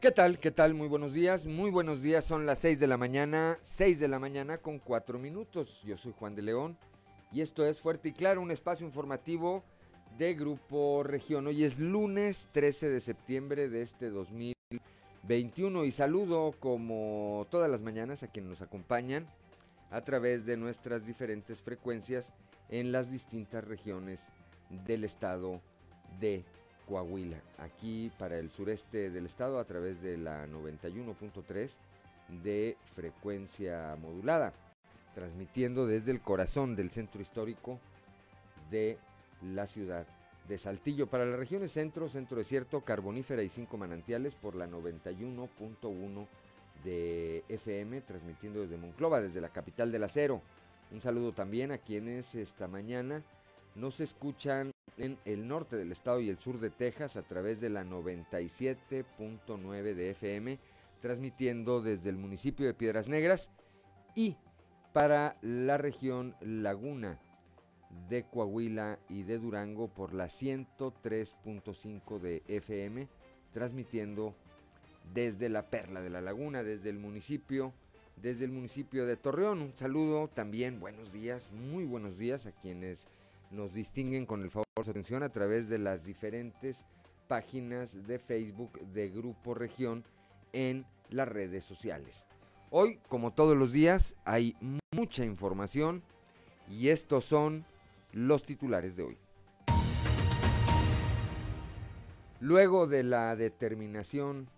¿Qué tal? ¿Qué tal? Muy buenos días. Muy buenos días. Son las 6 de la mañana. 6 de la mañana con 4 minutos. Yo soy Juan de León y esto es Fuerte y Claro, un espacio informativo de Grupo Región. Hoy es lunes 13 de septiembre de este 2021 y saludo como todas las mañanas a quienes nos acompañan a través de nuestras diferentes frecuencias en las distintas regiones del estado de Coahuila, aquí para el sureste del estado a través de la 91.3 de frecuencia modulada, transmitiendo desde el corazón del centro histórico de la ciudad de Saltillo para las regiones centro, centro desierto, carbonífera y cinco manantiales por la 91.1 de FM, transmitiendo desde Monclova, desde la capital del acero. Un saludo también a quienes esta mañana nos escuchan en el norte del estado y el sur de Texas a través de la 97.9 de FM, transmitiendo desde el municipio de Piedras Negras y para la región Laguna de Coahuila y de Durango por la 103.5 de FM, transmitiendo desde la Perla de la Laguna, desde el municipio, desde el municipio de Torreón. Un saludo también, buenos días, muy buenos días a quienes nos distinguen con el favor de su atención a través de las diferentes páginas de Facebook de Grupo Región en las redes sociales. Hoy, como todos los días, hay mucha información y estos son los titulares de hoy. Luego de la determinación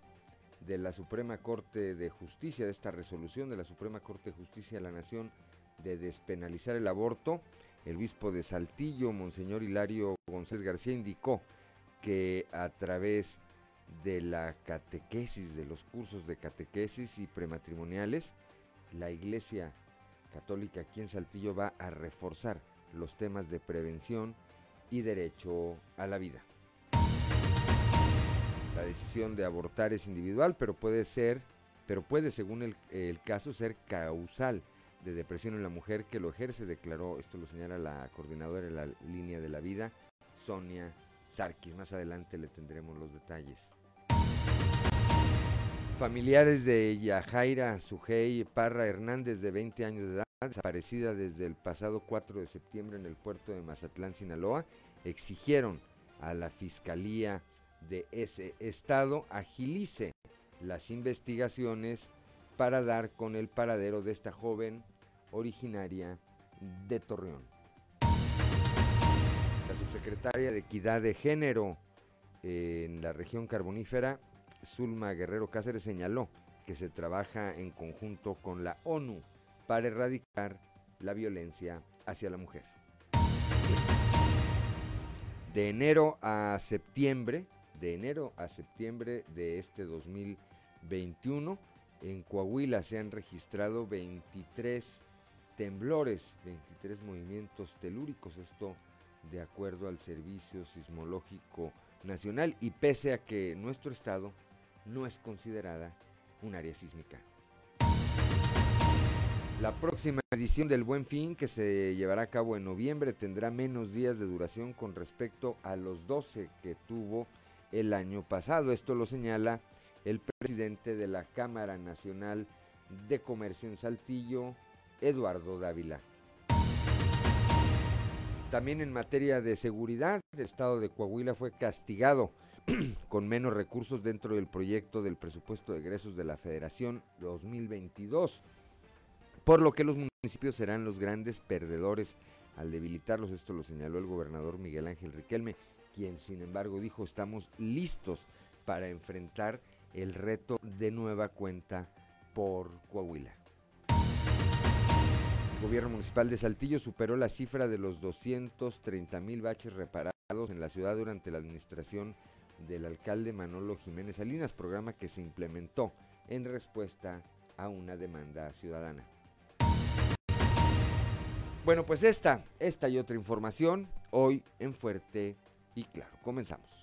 de la Suprema Corte de Justicia, de esta resolución de la Suprema Corte de Justicia de la Nación de despenalizar el aborto, el obispo de Saltillo, Monseñor Hilario González García, indicó que a través de la catequesis, de los cursos de catequesis y prematrimoniales, la Iglesia Católica aquí en Saltillo va a reforzar los temas de prevención y derecho a la vida. La decisión de abortar es individual, pero puede ser, pero puede, según el, el caso, ser causal de depresión en la mujer que lo ejerce, declaró, esto lo señala la coordinadora de la línea de la vida, Sonia Sarkis. Más adelante le tendremos los detalles. Familiares de Yajaira Sujei Parra Hernández, de 20 años de edad, desaparecida desde el pasado 4 de septiembre en el puerto de Mazatlán, Sinaloa, exigieron a la Fiscalía de ese estado agilice las investigaciones para dar con el paradero de esta joven originaria de Torreón. La subsecretaria de Equidad de Género en la región carbonífera, Zulma Guerrero Cáceres, señaló que se trabaja en conjunto con la ONU para erradicar la violencia hacia la mujer. De enero a septiembre, de enero a septiembre de este 2021, en Coahuila se han registrado 23 temblores, 23 movimientos telúricos, esto de acuerdo al Servicio Sismológico Nacional y pese a que nuestro estado no es considerada un área sísmica. La próxima edición del Buen Fin, que se llevará a cabo en noviembre, tendrá menos días de duración con respecto a los 12 que tuvo el año pasado. Esto lo señala el presidente de la Cámara Nacional de Comercio en Saltillo, Eduardo Dávila. También en materia de seguridad, el estado de Coahuila fue castigado con menos recursos dentro del proyecto del presupuesto de egresos de la Federación 2022, por lo que los municipios serán los grandes perdedores al debilitarlos. Esto lo señaló el gobernador Miguel Ángel Riquelme, quien sin embargo dijo estamos listos para enfrentar el reto de nueva cuenta por Coahuila. Gobierno municipal de Saltillo superó la cifra de los 230 mil baches reparados en la ciudad durante la administración del alcalde Manolo Jiménez Salinas, programa que se implementó en respuesta a una demanda ciudadana. Bueno, pues esta, esta y otra información hoy en Fuerte y Claro. Comenzamos.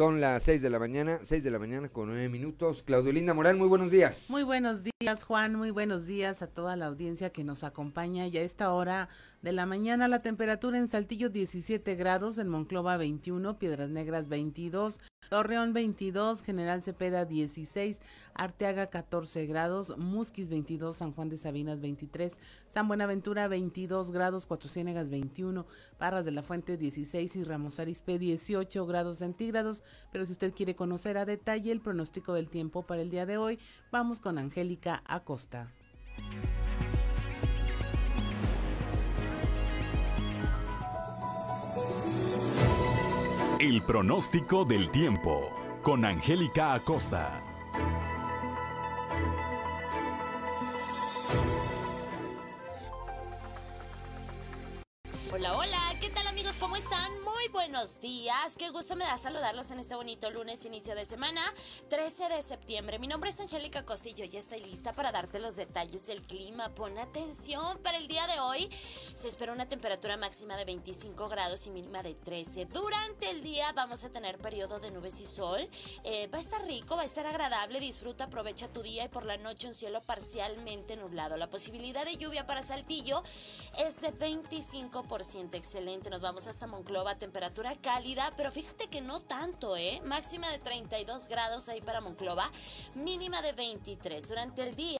Son las 6 de la mañana, 6 de la mañana con 9 minutos. Claudio Linda Morán, muy buenos días. Muy buenos días, Juan. Muy buenos días a toda la audiencia que nos acompaña. Ya a esta hora de la mañana la temperatura en Saltillo 17 grados, en Monclova 21, Piedras Negras 22, Torreón 22, General Cepeda 16, Arteaga 14 grados, Musquis 22, San Juan de Sabinas 23, San Buenaventura 22 grados, Cuatro Ciénegas 21, Parras de la Fuente 16 y Ramos Arizpe 18 grados centígrados. Pero si usted quiere conocer a detalle el pronóstico del tiempo para el día de hoy, vamos con Angélica Acosta. El pronóstico del tiempo con Angélica Acosta. Hola, hola, buenos días. Qué gusto me da saludarlos en este bonito lunes, inicio de semana, 13 de septiembre. Mi nombre es Angélica Costillo y estoy lista para darte los detalles del clima. Pon atención, para el día de hoy se espera una temperatura máxima de 25 grados y mínima de 13. Durante el día vamos a tener periodo de nubes y sol. Eh, va a estar rico, va a estar agradable. Disfruta, aprovecha tu día y por la noche un cielo parcialmente nublado. La posibilidad de lluvia para Saltillo es de 25%. Excelente, nos vamos hasta Monclova, temperatura cálida, pero fíjate que no tanto, ¿eh? Máxima de 32 grados ahí para Monclova, mínima de 23. Durante el día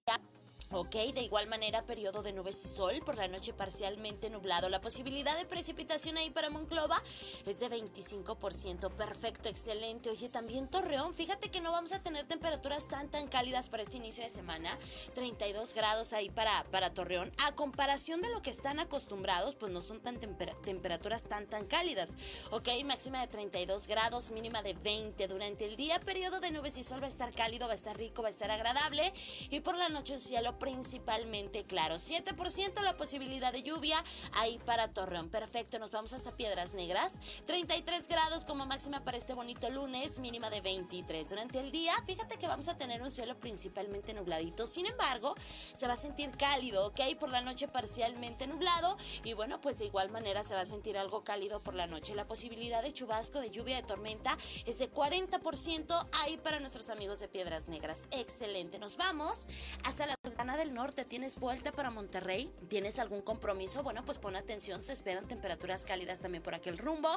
Ok, de igual manera, periodo de nubes y sol, por la noche parcialmente nublado. La posibilidad de precipitación ahí para Monclova es de 25%. Perfecto, excelente. Oye, también Torreón, fíjate que no vamos a tener temperaturas tan tan cálidas para este inicio de semana. 32 grados ahí para, para Torreón. A comparación de lo que están acostumbrados, pues no son tan temperaturas tan tan cálidas. Ok, máxima de 32 grados, mínima de 20 durante el día. Periodo de nubes y sol va a estar cálido, va a estar rico, va a estar agradable. Y por la noche un cielo principalmente claro. 7% la posibilidad de lluvia ahí para Torreón. Perfecto, nos vamos hasta Piedras Negras. 33 grados como máxima para este bonito lunes, mínima de 23. Durante el día, fíjate que vamos a tener un cielo principalmente nubladito. Sin embargo, se va a sentir cálido, ¿ok? Por la noche parcialmente nublado. Y bueno, pues de igual manera se va a sentir algo cálido por la noche. La posibilidad de chubasco, de lluvia, de tormenta es de 40% ahí para nuestros amigos de Piedras Negras. Excelente. Nos vamos hasta la del Norte, ¿tienes vuelta para Monterrey? ¿Tienes algún compromiso? Bueno, pues pon atención, se esperan temperaturas cálidas también por aquel rumbo.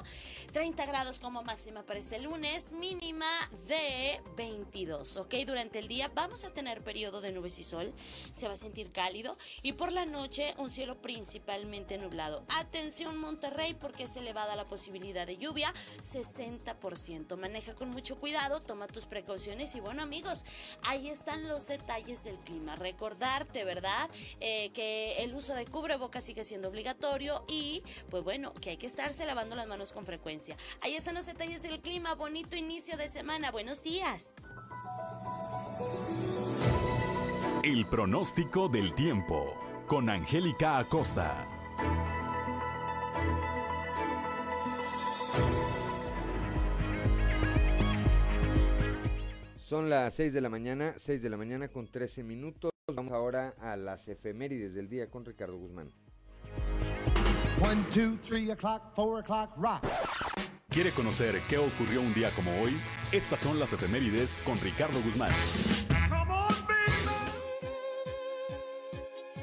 30 grados como máxima para este lunes, mínima de 22, ¿ok? Durante el día vamos a tener periodo de nubes y sol, se va a sentir cálido y por la noche un cielo principalmente nublado. Atención Monterrey porque es elevada la posibilidad de lluvia, 60%. Maneja con mucho cuidado, toma tus precauciones y bueno amigos, ahí están los detalles del clima. Recordad darte, ¿verdad? Eh, que el uso de cubrebocas sigue siendo obligatorio y, pues bueno, que hay que estarse lavando las manos con frecuencia. Ahí están los detalles del clima. Bonito inicio de semana. Buenos días. El pronóstico del tiempo con Angélica Acosta. Son las 6 de la mañana, 6 de la mañana con 13 minutos. Vamos ahora a las efemérides del día con Ricardo Guzmán. ¿Quiere conocer qué ocurrió un día como hoy? Estas son las efemérides con Ricardo Guzmán.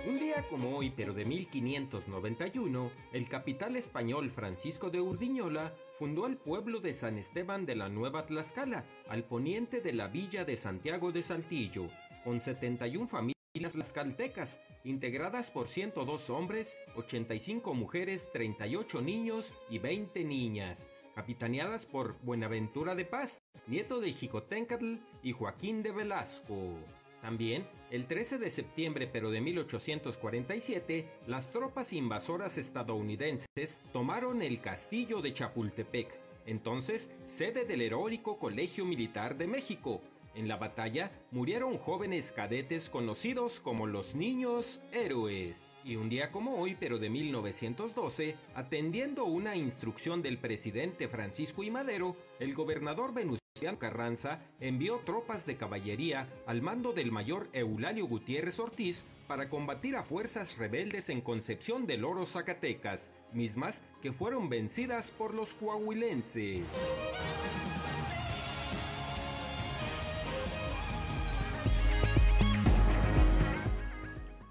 Un día como hoy, pero de 1591, el capital español Francisco de Urdiñola fundó el pueblo de San Esteban de la Nueva Tlaxcala, al poniente de la villa de Santiago de Saltillo con 71 familias tlaxcaltecas, integradas por 102 hombres, 85 mujeres, 38 niños y 20 niñas, capitaneadas por Buenaventura de Paz, nieto de Jicotencatl y Joaquín de Velasco. También, el 13 de septiembre pero de 1847, las tropas invasoras estadounidenses tomaron el castillo de Chapultepec, entonces sede del heroico Colegio Militar de México, En la batalla murieron jóvenes cadetes conocidos como los niños héroes. Y un día como hoy, pero de 1912, atendiendo una instrucción del presidente Francisco I. Madero, el gobernador Venustiano Carranza envió tropas de caballería al mando del mayor Eulalio Gutiérrez Ortiz para combatir a fuerzas rebeldes en Concepción del Oro, Zacatecas, mismas que fueron vencidas por los coahuilenses.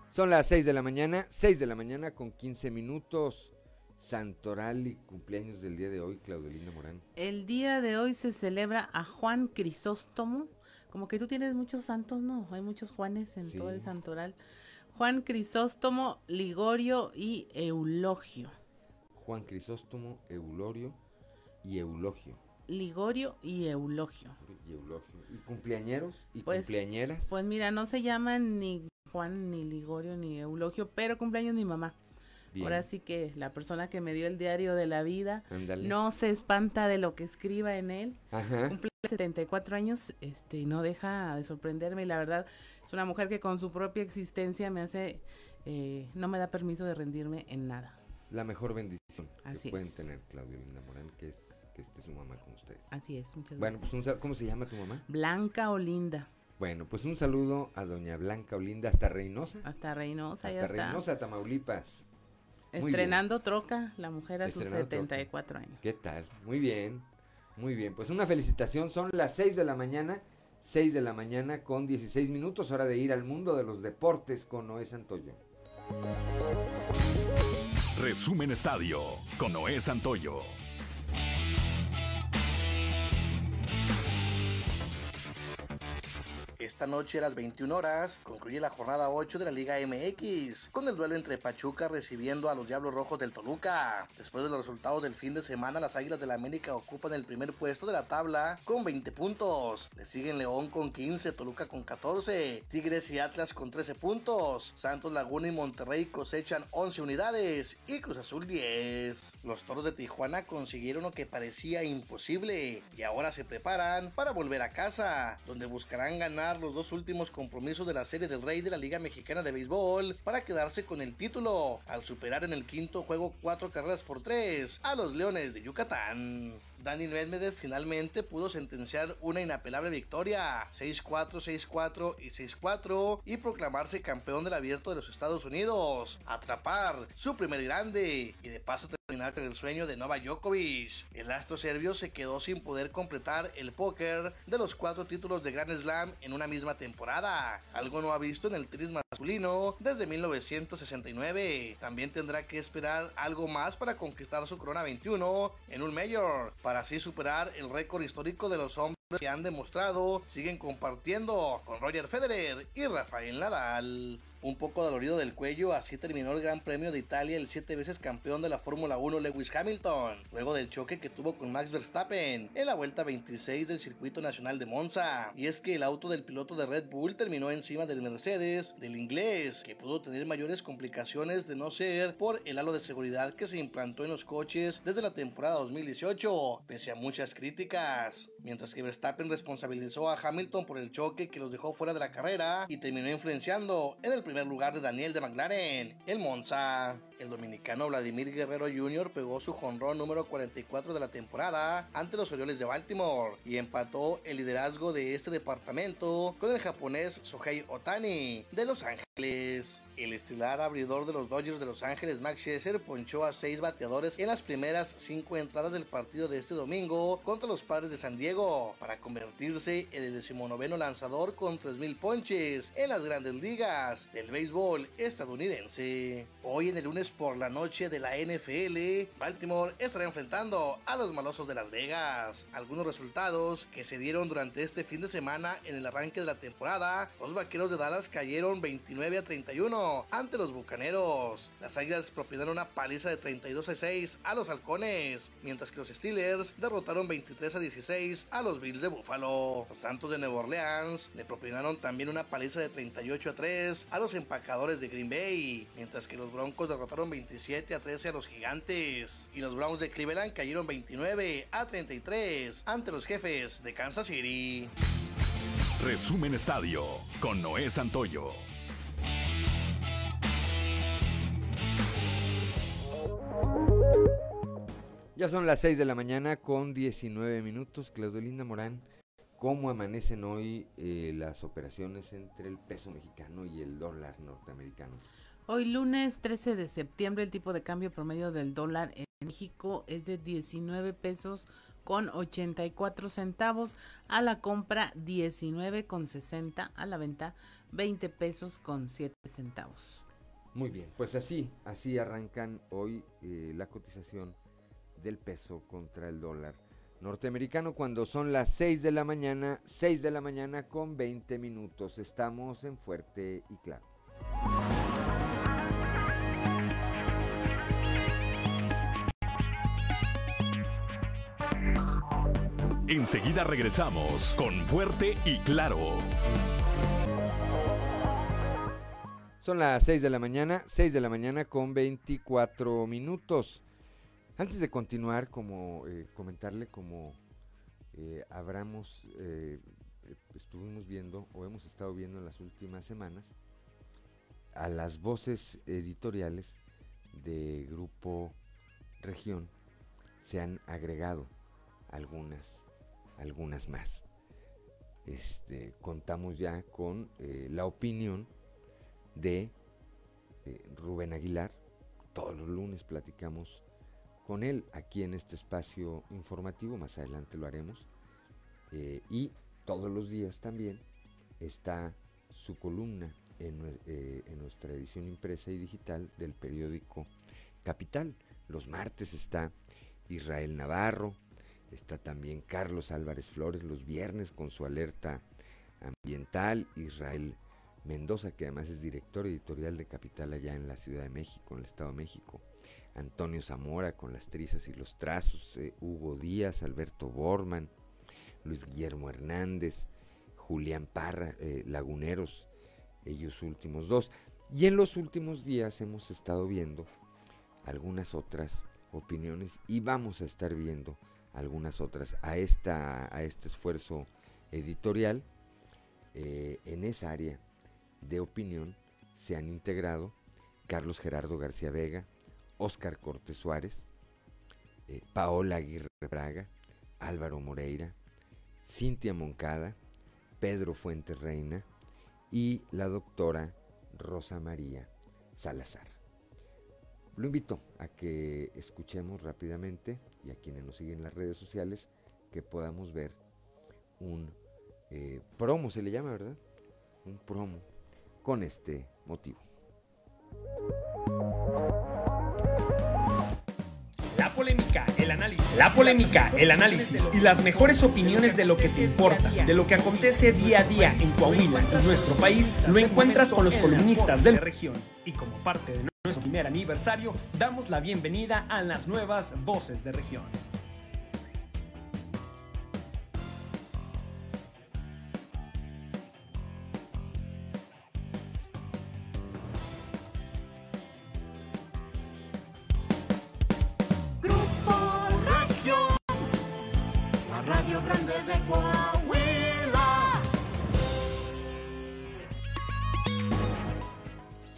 Son las 6 de la mañana, 6 de la mañana con 15 minutos. Santoral y cumpleaños del día de hoy, Claudelina Morán. El día de hoy se celebra a Juan Crisóstomo. Como que tú tienes muchos santos, ¿no? Hay muchos Juanes en todo el santoral. Juan Crisóstomo, Ligorio y Eulogio. Juan Crisóstomo, Eulorio y Eulogio. Ligorio y Eulogio. Y Eulogio. ¿Y cumpleañeros y pues, cumpleañeras? Pues mira, no se llaman ni Juan, ni Ligorio, ni Eulogio, pero cumpleaños mi mamá. Ahora sí que la persona que me dio el diario de la vida no se espanta de lo que escriba en él. Cumple 74 años este, no deja de sorprenderme. Y la verdad, es una mujer que con su propia existencia me hace, eh, no me da permiso de rendirme en nada. La mejor bendición que pueden tener, Claudio Linda Morán, que es que esté su mamá con ustedes. Así es, muchas bueno, pues ¿cómo se llama tu mamá? Blanca Olinda. Bueno, pues un saludo a doña Blanca Olinda hasta Reynosa. Hasta Reynosa, hasta Reynosa, Tamaulipas. Estrenando troca, la mujer a sus 74 años. ¿Qué tal? Muy bien, muy bien. Pues una felicitación, son las 6 de la mañana, 6 de la mañana con 16 minutos, hora de ir al mundo de los deportes con Noé Santoyo. Resumen Estadio con Noé Santoyo. Esta noche a las 21 horas concluye la jornada 8 de la Liga MX con el duelo entre Pachuca recibiendo a los Diablos Rojos del Toluca. Después de los resultados del fin de semana, las Águilas de la América ocupan el primer puesto de la tabla con 20 puntos. Le siguen León con 15, Toluca con 14, Tigres y Atlas con 13 puntos. Santos Laguna y Monterrey cosechan 11 unidades y Cruz Azul 10. Los Toros de Tijuana consiguieron lo que parecía imposible y ahora se preparan para volver a casa, donde buscarán ganar los dos últimos compromisos de la Serie del Rey de la Liga Mexicana de Béisbol para quedarse con el título, al superar en el quinto juego cuatro carreras por tres a los Leones de Yucatán. Dani Medvedev finalmente pudo sentenciar una inapelable victoria, 6-4, 6-4 y 6-4, y proclamarse campeón del abierto de los Estados Unidos, atrapar su primer grande y de paso terminar con el sueño de Nova Djokovic. El astro serbio se quedó sin poder completar el póker de los cuatro títulos de Grand Slam en una misma temporada, algo no ha visto en el tenis masculino desde 1969. También tendrá que esperar algo más para conquistar su corona 21 en un para así superar el récord histórico de los hombres que han demostrado siguen compartiendo con Roger Federer y Rafael Nadal. Un poco dolorido del cuello, así terminó el Gran Premio de Italia el siete veces campeón de la Fórmula 1 Lewis Hamilton, luego del choque que tuvo con Max Verstappen en la vuelta 26 del circuito nacional de Monza. Y es que el auto del piloto de Red Bull terminó encima del Mercedes del inglés, que pudo tener mayores complicaciones de no ser por el halo de seguridad que se implantó en los coches desde la temporada 2018, pese a muchas críticas. Mientras que Verstappen responsabilizó a Hamilton por el choque que los dejó fuera de la carrera y terminó influenciando en el primer lugar de Daniel de McLaren, el Monza. El dominicano Vladimir Guerrero Jr. pegó su jonrón número 44 de la temporada ante los Orioles de Baltimore y empató el liderazgo de este departamento con el japonés Sohei Otani de Los Ángeles. El estelar abridor de los Dodgers de Los Ángeles, Max Scherzer, ponchó a seis bateadores en las primeras cinco entradas del partido de este domingo contra los Padres de San Diego para convertirse en el decimonoveno lanzador con 3.000 ponches en las grandes ligas del béisbol estadounidense. Hoy en el lunes por la noche de la NFL, Baltimore estará enfrentando a los malosos de Las Vegas. Algunos resultados que se dieron durante este fin de semana en el arranque de la temporada, los vaqueros de Dallas cayeron 29 a 31 ante los bucaneros. Las águilas propinaron una paliza de 32 a 6 a los halcones, mientras que los Steelers derrotaron 23 a 16 a los Bills de Buffalo. Los Santos de Nueva Orleans le propinaron también una paliza de 38 a 3 a los empacadores de Green Bay, mientras que los Broncos derrotaron 27 a 13 a los Gigantes y los Browns de Cleveland cayeron 29 a 33 ante los jefes de Kansas City. Resumen Estadio con Noé Santoyo. Ya son las 6 de la mañana con 19 minutos. Claudio Linda Morán, ¿cómo amanecen hoy eh, las operaciones entre el peso mexicano y el dólar norteamericano? Hoy lunes 13 de septiembre el tipo de cambio promedio del dólar en México es de 19 pesos con 84 centavos, a la compra 19 con 60, a la venta 20 pesos con 7 centavos. Muy bien, pues así, así arrancan hoy eh, la cotización del peso contra el dólar norteamericano cuando son las 6 de la mañana, 6 de la mañana con 20 minutos. Estamos en Fuerte y Claro. Enseguida regresamos con Fuerte y Claro. Son las 6 de la mañana, 6 de la mañana con 24 minutos. Antes de continuar, como eh, comentarle como eh, eh, estuvimos viendo o hemos estado viendo en las últimas semanas a las voces editoriales de Grupo Región se han agregado algunas, algunas más. Este, contamos ya con la opinión de Rubén Aguilar. Todos los lunes platicamos con él aquí en este espacio informativo, más adelante lo haremos. Eh, y todos los días también está su columna eh, en, nuestra edición impresa y digital del periódico Capital. Los martes está Israel Navarro, está también Carlos Álvarez Flores los viernes con su alerta ambiental, Israel Mendoza, que además es director editorial de Capital allá en la Ciudad de México, en el Estado de México. Antonio Zamora con las trizas y los trazos, eh, Hugo Díaz, Alberto Borman, Luis Guillermo Hernández, Julián Parra, eh, Laguneros, ellos últimos dos. Y en los últimos días hemos estado viendo algunas otras opiniones y vamos a estar viendo algunas otras a, esta, a este esfuerzo editorial. Eh, en esa área de opinión se han integrado Carlos Gerardo García Vega, Óscar Cortés Suárez, eh, Paola Aguirre Braga, Álvaro Moreira, Cintia Moncada, Pedro Fuentes Reina y la doctora Rosa María Salazar. Lo invito a que escuchemos rápidamente y a quienes nos siguen en las redes sociales que podamos ver un eh, promo, se le llama, ¿verdad? Un promo con este motivo. La polémica, el análisis. La polémica, el análisis y las mejores opiniones de lo que te importa, de lo que acontece día a día en Coahuila, en nuestro país, lo encuentras con los columnistas de la región. Y como parte de nuestro primer aniversario, damos la bienvenida a las nuevas voces de región.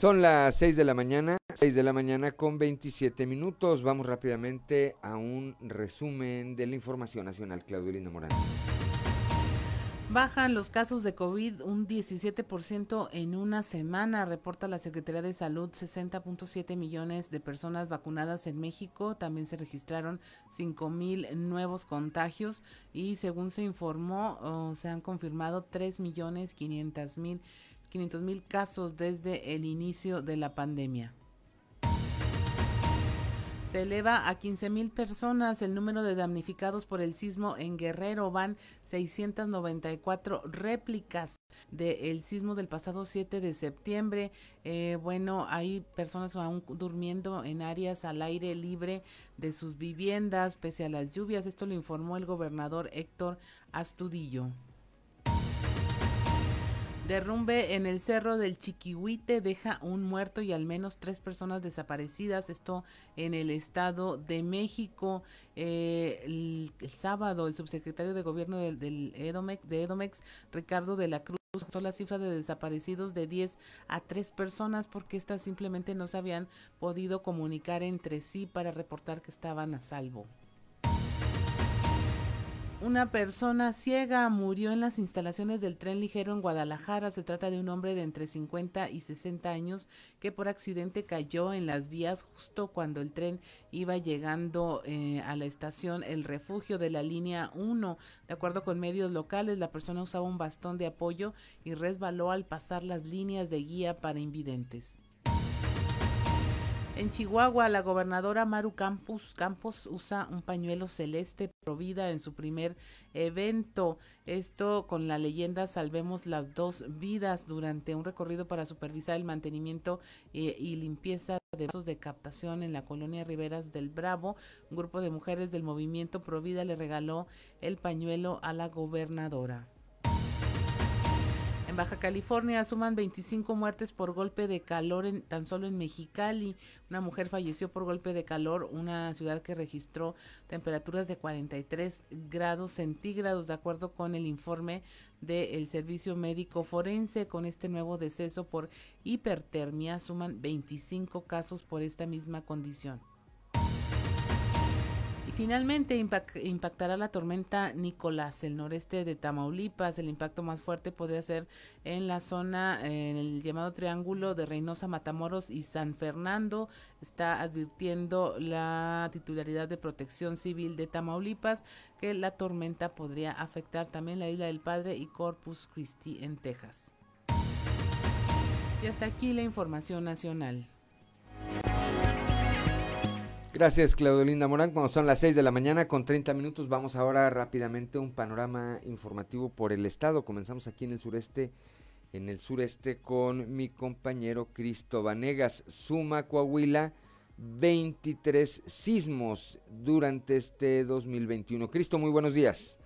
Son las 6 de la mañana, 6 de la mañana con 27 minutos. Vamos rápidamente a un resumen de la información nacional. Claudio Linda Morán. Bajan los casos de COVID un 17% en una semana, reporta la Secretaría de Salud, 60.7 millones de personas vacunadas en México, también se registraron 5 mil nuevos contagios y según se informó, oh, se han confirmado 3 millones 500 mil 500 mil casos desde el inicio de la pandemia. Se eleva a 15 mil personas el número de damnificados por el sismo en Guerrero. Van 694 réplicas del sismo del pasado 7 de septiembre. Eh, bueno, hay personas aún durmiendo en áreas al aire libre de sus viviendas pese a las lluvias. Esto lo informó el gobernador Héctor Astudillo. Derrumbe en el cerro del Chiquihuite deja un muerto y al menos tres personas desaparecidas. Esto en el Estado de México. Eh, el, sábado, el subsecretario de Gobierno del, Edomex, de Edomex, Ricardo de la Cruz, usó la cifra de desaparecidos de 10 a 3 personas porque éstas simplemente no se habían podido comunicar entre sí para reportar que estaban a salvo. Una persona ciega murió en las instalaciones del tren ligero en Guadalajara. Se trata de un hombre de entre 50 y 60 años que por accidente cayó en las vías justo cuando el tren iba llegando eh, a la estación El Refugio de la línea 1. De acuerdo con medios locales, la persona usaba un bastón de apoyo y resbaló al pasar las líneas de guía para invidentes. En Chihuahua, la gobernadora Maru Campos, Campos usa un pañuelo celeste provida en su primer evento. Esto con la leyenda Salvemos las dos vidas durante un recorrido para supervisar el mantenimiento eh, y limpieza de vasos de captación en la colonia Riberas del Bravo. Un grupo de mujeres del movimiento Provida le regaló el pañuelo a la gobernadora. Baja California suman 25 muertes por golpe de calor en, tan solo en Mexicali. Una mujer falleció por golpe de calor, una ciudad que registró temperaturas de 43 grados centígrados, de acuerdo con el informe del Servicio Médico Forense. Con este nuevo deceso por hipertermia suman 25 casos por esta misma condición. Finalmente impactará la tormenta Nicolás, el noreste de Tamaulipas. El impacto más fuerte podría ser en la zona, en el llamado Triángulo de Reynosa, Matamoros y San Fernando. Está advirtiendo la titularidad de Protección Civil de Tamaulipas que la tormenta podría afectar también la Isla del Padre y Corpus Christi en Texas. Y hasta aquí la información nacional. Gracias, Claudio Linda Morán. Cuando son las 6 de la mañana con 30 minutos, vamos ahora rápidamente a un panorama informativo por el estado. Comenzamos aquí en el sureste, en el sureste con mi compañero Cristo Vanegas. Suma Coahuila 23 sismos durante este 2021. Cristo, muy buenos días.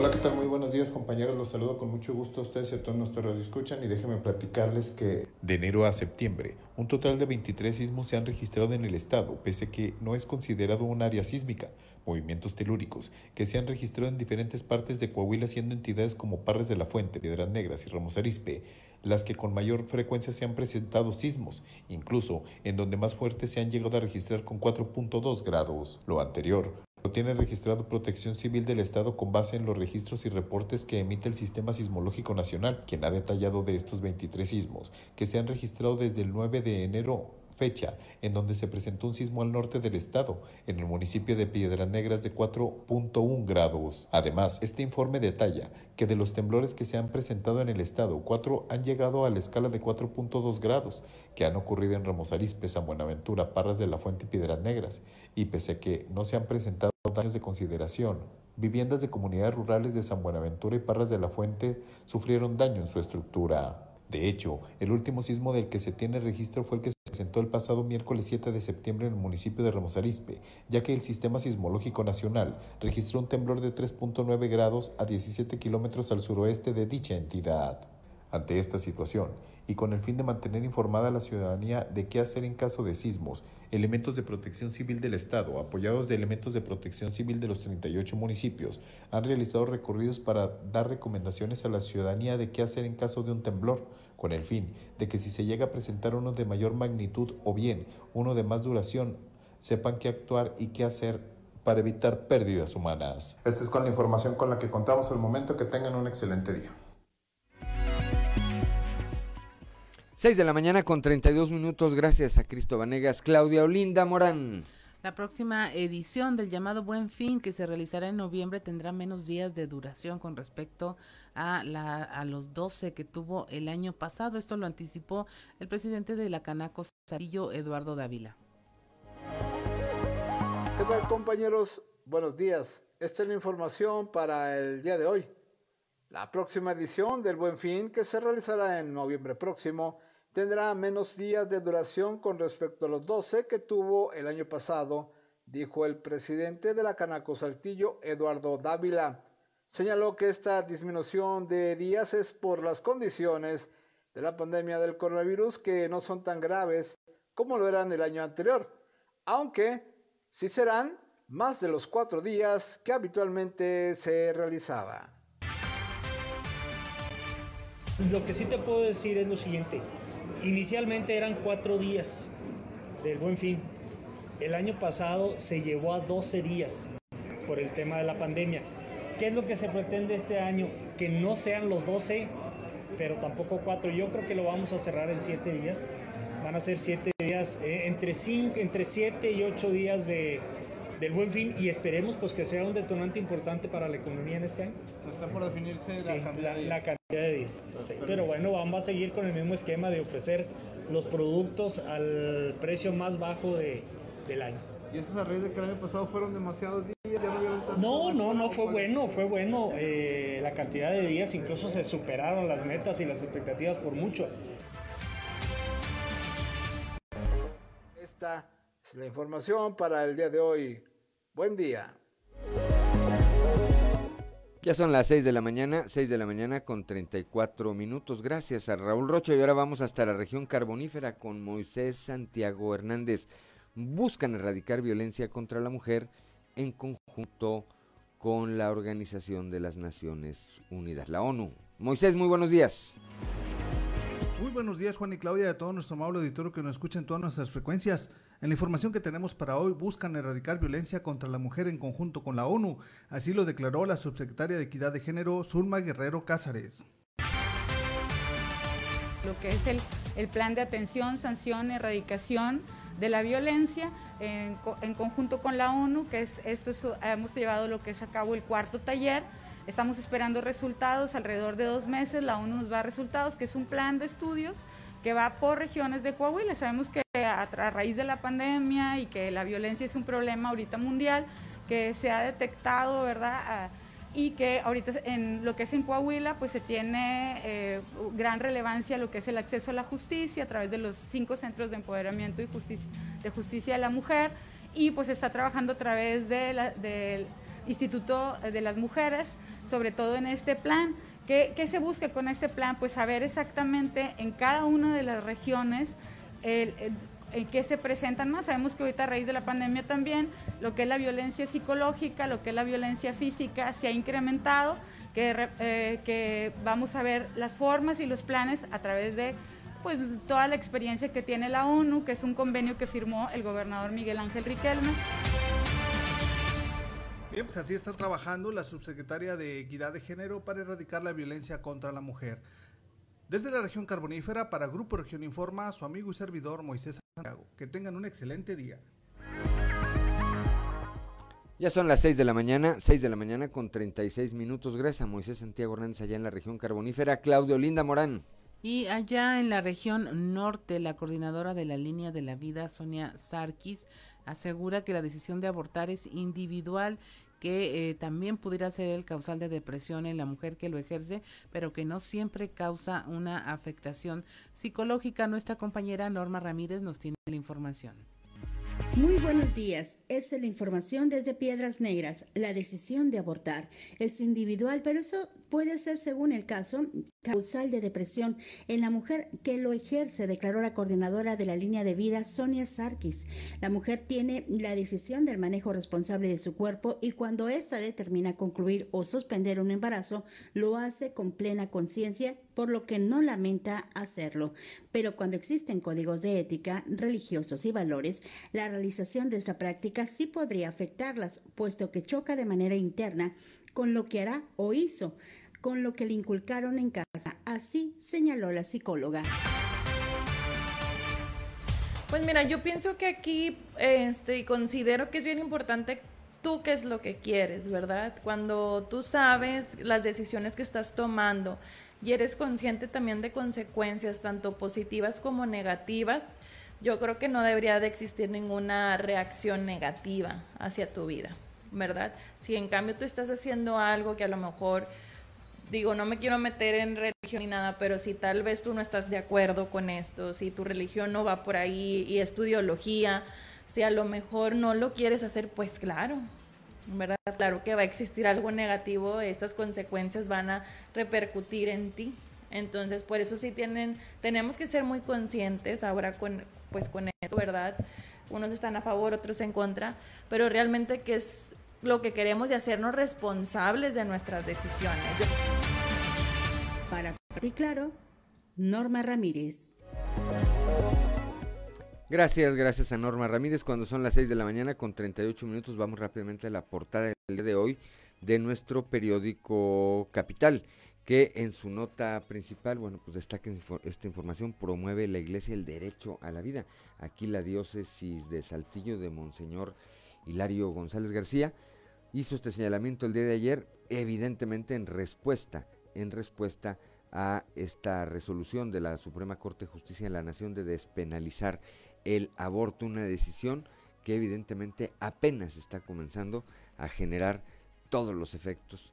Hola, ¿qué tal? Muy buenos días compañeros, los saludo con mucho gusto a ustedes y a todos nuestros escuchan y déjenme platicarles que de enero a septiembre un total de 23 sismos se han registrado en el estado, pese que no es considerado un área sísmica. Movimientos telúricos que se han registrado en diferentes partes de Coahuila siendo entidades como Parres de la Fuente, Piedras Negras y Ramos Arispe las que con mayor frecuencia se han presentado sismos, incluso en donde más fuertes se han llegado a registrar con 4.2 grados. Lo anterior tiene registrado Protección Civil del Estado con base en los registros y reportes que emite el Sistema Sismológico Nacional, quien ha detallado de estos 23 sismos que se han registrado desde el 9 de enero fecha en donde se presentó un sismo al norte del estado, en el municipio de Piedras Negras de 4.1 grados. Además, este informe detalla que de los temblores que se han presentado en el estado, cuatro han llegado a la escala de 4.2 grados, que han ocurrido en Ramos Arizpe, San Buenaventura, Parras de la Fuente y Piedras Negras, y pese a que no se han presentado daños de consideración, viviendas de comunidades rurales de San Buenaventura y Parras de la Fuente sufrieron daño en su estructura. De hecho, el último sismo del que se tiene registro fue el que se presentó el pasado miércoles 7 de septiembre en el municipio de Ramos Arizpe, ya que el Sistema Sismológico Nacional registró un temblor de 3.9 grados a 17 kilómetros al suroeste de dicha entidad. Ante esta situación, y con el fin de mantener informada a la ciudadanía de qué hacer en caso de sismos, elementos de protección civil del Estado, apoyados de elementos de protección civil de los 38 municipios, han realizado recorridos para dar recomendaciones a la ciudadanía de qué hacer en caso de un temblor, con el fin de que si se llega a presentar uno de mayor magnitud o bien uno de más duración, sepan qué actuar y qué hacer para evitar pérdidas humanas. Esta es con la información con la que contamos al momento. Que tengan un excelente día. 6 de la mañana con 32 minutos, gracias a Cristo Vanegas, Claudia Olinda Morán. La próxima edición del llamado Buen Fin, que se realizará en noviembre, tendrá menos días de duración con respecto a, la, a los 12 que tuvo el año pasado. Esto lo anticipó el presidente de la Canaco Sarillo, Eduardo Dávila. ¿Qué tal compañeros? Buenos días. Esta es la información para el día de hoy. La próxima edición del Buen Fin, que se realizará en noviembre próximo, tendrá menos días de duración con respecto a los 12 que tuvo el año pasado, dijo el presidente de la Canaco Saltillo, Eduardo Dávila. Señaló que esta disminución de días es por las condiciones de la pandemia del coronavirus que no son tan graves como lo eran el año anterior, aunque sí serán más de los cuatro días que habitualmente se realizaba. Lo que sí te puedo decir es lo siguiente. Inicialmente eran cuatro días del buen fin. El año pasado se llevó a 12 días por el tema de la pandemia. ¿Qué es lo que se pretende este año? Que no sean los 12, pero tampoco cuatro. Yo creo que lo vamos a cerrar en siete días. Van a ser siete días, eh, entre, cinco, entre siete y ocho días de, del buen fin y esperemos pues que sea un detonante importante para la economía en este año. Se está por definirse la cantidad de días. La de días. pero bueno, vamos a seguir con el mismo esquema de ofrecer los productos al precio más bajo de, del año. ¿Y eso a raíz de que el año pasado fueron demasiados días? ¿Ya no vieron tanto? No, no, no, fue bueno, fue bueno. Eh, la cantidad de días incluso se superaron las metas y las expectativas por mucho. Esta es la información para el día de hoy. Buen día. Ya son las 6 de la mañana, 6 de la mañana con 34 minutos. Gracias a Raúl Rocha. Y ahora vamos hasta la región carbonífera con Moisés Santiago Hernández. Buscan erradicar violencia contra la mujer en conjunto con la Organización de las Naciones Unidas, la ONU. Moisés, muy buenos días. Muy buenos días, Juan y Claudia, de todo nuestro amable auditorio que nos escucha en todas nuestras frecuencias. En la información que tenemos para hoy, buscan erradicar violencia contra la mujer en conjunto con la ONU. Así lo declaró la subsecretaria de Equidad de Género, Zulma Guerrero Cázares. Lo que es el, plan de atención, sanción, erradicación de la violencia en, conjunto con la ONU, que es esto es, hemos llevado lo que es a cabo el cuarto taller. Estamos esperando resultados alrededor de dos meses. La ONU nos va a resultados, que es un plan de estudios que va por regiones de Coahuila. Sabemos que a, raíz de la pandemia y que la violencia es un problema ahorita mundial, que se ha detectado, ¿verdad? y que ahorita en lo que es en Coahuila, pues se tiene eh, gran relevancia lo que es el acceso a la justicia a través de los cinco centros de empoderamiento y justicia, de justicia de la mujer y pues está trabajando a través del Instituto de las Mujeres, sobre todo en este plan. ¿Qué, ¿Qué, se busca con este plan? Pues saber exactamente en cada una de las regiones el, el, qué se presentan más. Sabemos que ahorita a raíz de la pandemia también lo que es la violencia psicológica, lo que es la violencia física se ha incrementado, que, eh, que vamos a ver las formas y los planes a través de pues toda la experiencia que tiene la ONU, que es un convenio que firmó el gobernador Miguel Ángel Riquelme. Bien, pues así está trabajando la subsecretaria de Equidad de Género para erradicar la violencia contra la mujer. Desde la región carbonífera, para Grupo Región Informa, su amigo y servidor Moisés Santiago. Que tengan un excelente día. Ya son las 6 de la mañana, 6 de la mañana con 36 minutos. Gracias a Moisés Santiago Hernández allá en la región carbonífera. Claudio Linda Morán. Y allá en la región norte, la coordinadora de la línea de la vida, Sonia Sarkis, asegura que la decisión de abortar es individual que eh, también pudiera ser el causal de depresión en la mujer que lo ejerce, pero que no siempre causa una afectación psicológica. Nuestra compañera Norma Ramírez nos tiene la información. Muy buenos días. Es la información desde Piedras Negras. La decisión de abortar es individual, pero eso puede ser, según el caso, causal de depresión en la mujer que lo ejerce, declaró la coordinadora de la línea de vida, Sonia Sarkis. La mujer tiene la decisión del manejo responsable de su cuerpo y cuando ésta determina concluir o suspender un embarazo, lo hace con plena conciencia, por lo que no lamenta hacerlo. Pero cuando existen códigos de ética, religiosos y valores, la de esta práctica sí podría afectarlas, puesto que choca de manera interna con lo que hará o hizo con lo que le inculcaron en casa. Así señaló la psicóloga. Pues mira, yo pienso que aquí este, considero que es bien importante tú qué es lo que quieres, ¿verdad? Cuando tú sabes las decisiones que estás tomando y eres consciente también de consecuencias, tanto positivas como negativas, yo creo que no debería de existir ninguna reacción negativa hacia tu vida, ¿verdad? Si en cambio tú estás haciendo algo que a lo mejor digo, no me quiero meter en religión ni nada, pero si tal vez tú no estás de acuerdo con esto, si tu religión no va por ahí y es tu ideología, si a lo mejor no lo quieres hacer, pues claro, ¿verdad? Claro que va a existir algo negativo, estas consecuencias van a repercutir en ti. Entonces, por eso sí tienen, tenemos que ser muy conscientes ahora con, pues con esto, ¿verdad? Unos están a favor, otros en contra, pero realmente que es lo que queremos y hacernos responsables de nuestras decisiones. Para y claro, Norma Ramírez. Gracias, gracias a Norma Ramírez. Cuando son las 6 de la mañana con 38 minutos, vamos rápidamente a la portada del día de hoy de nuestro periódico Capital, que en su nota principal, bueno, pues destaca esta información, promueve la iglesia el derecho a la vida. Aquí la diócesis de Saltillo de Monseñor Hilario González García hizo este señalamiento el día de ayer, evidentemente en respuesta, en respuesta a esta resolución de la Suprema Corte de Justicia de la Nación de despenalizar el aborto, una decisión que evidentemente apenas está comenzando a generar todos los efectos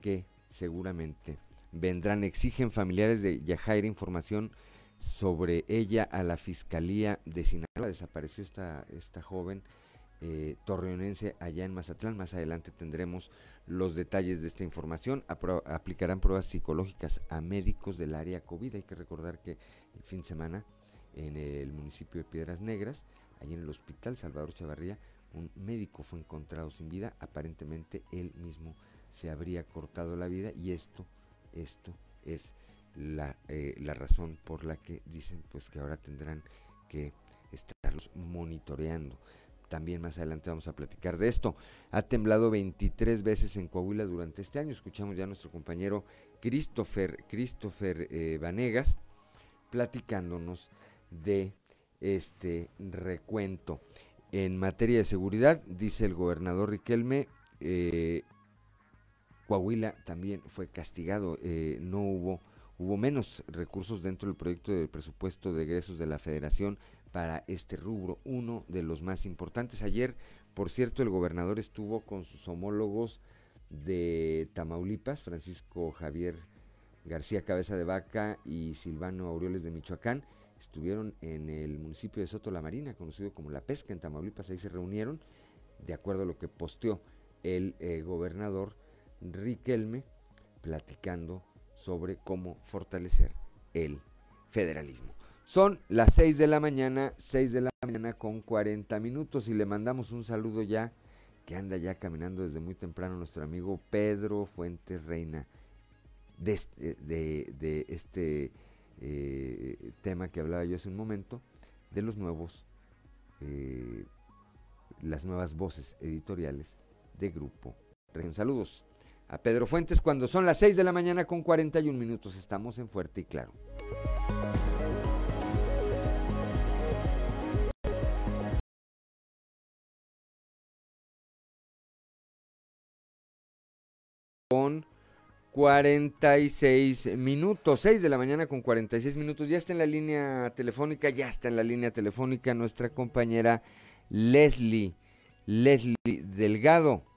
que seguramente vendrán. Exigen familiares de Yajaira información sobre ella a la Fiscalía de Sinaloa. Desapareció esta, esta joven eh, torreonense allá en Mazatlán. Más adelante tendremos los detalles de esta información. aplicarán pruebas psicológicas a médicos del área COVID. Hay que recordar que el fin de semana en el municipio de Piedras Negras, allí en el hospital Salvador Chavarría, un médico fue encontrado sin vida, aparentemente él mismo se habría cortado la vida y esto, esto es la, eh, la razón por la que dicen pues que ahora tendrán que estarlos monitoreando. También más adelante vamos a platicar de esto. Ha temblado 23 veces en Coahuila durante este año. Escuchamos ya a nuestro compañero Christopher, Christopher eh, Vanegas platicándonos de este recuento. En materia de seguridad, dice el gobernador Riquelme, eh, Coahuila también fue castigado, eh, no hubo, hubo menos recursos dentro del proyecto de presupuesto de egresos de la federación para este rubro, uno de los más importantes. Ayer, por cierto, el gobernador estuvo con sus homólogos de Tamaulipas, Francisco Javier García Cabeza de Vaca y Silvano Aureoles de Michoacán, estuvieron en el municipio de Soto la Marina, conocido como La Pesca en Tamaulipas, ahí se reunieron, de acuerdo a lo que posteó el eh, gobernador Riquelme, platicando sobre cómo fortalecer el federalismo. Son las 6 de la mañana, 6 de la mañana con 40 minutos y le mandamos un saludo ya que anda ya caminando desde muy temprano nuestro amigo Pedro Fuentes Reina de este, de este eh, tema que hablaba yo hace un momento, de los nuevos, eh, las nuevas voces editoriales de Grupo Región. Saludos a Pedro Fuentes cuando son las 6 de la mañana con 41 minutos. Estamos en Fuerte y Claro. Con 46 minutos, 6 de la mañana con 46 minutos. Ya está en la línea telefónica, ya está en la línea telefónica nuestra compañera Leslie, Leslie Delgado.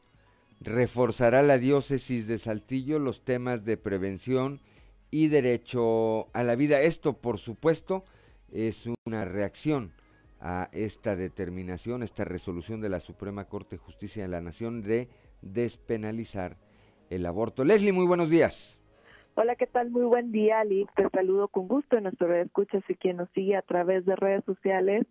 Reforzará la diócesis de Saltillo los temas de prevención y derecho a la vida. Esto, por supuesto, es una reacción a esta determinación, esta resolución de la Suprema Corte de Justicia de la Nación de despenalizar el aborto. Leslie, muy buenos días. Hola, ¿qué tal? Muy buen día, Ali. Te saludo con gusto en nuestro escuchas y quien nos sigue a través de redes sociales.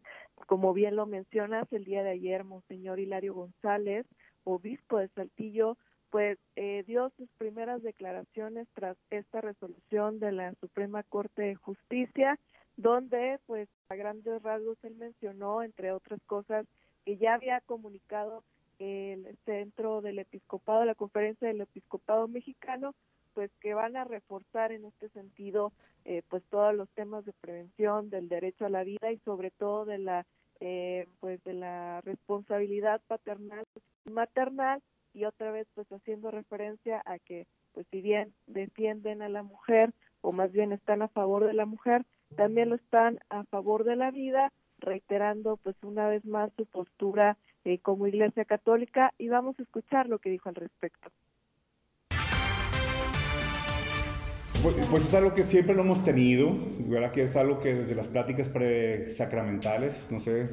Como bien lo mencionas, el día de ayer, Monseñor Hilario González, obispo de Saltillo, pues eh, dio sus primeras declaraciones tras esta resolución de la Suprema Corte de Justicia, donde, pues, a grandes rasgos él mencionó, entre otras cosas, que ya había comunicado el centro del episcopado, la conferencia del episcopado mexicano, pues que van a reforzar en este sentido eh, pues todos los temas de prevención del derecho a la vida y sobre todo de la eh, pues de la responsabilidad paternal maternal y otra vez pues haciendo referencia a que pues si bien defienden a la mujer o más bien están a favor de la mujer también lo están a favor de la vida reiterando pues una vez más su postura eh, como Iglesia Católica y vamos a escuchar lo que dijo al respecto. Pues, pues, es algo que siempre lo hemos tenido, ¿verdad? Que es algo que desde las pláticas presacramentales, no sé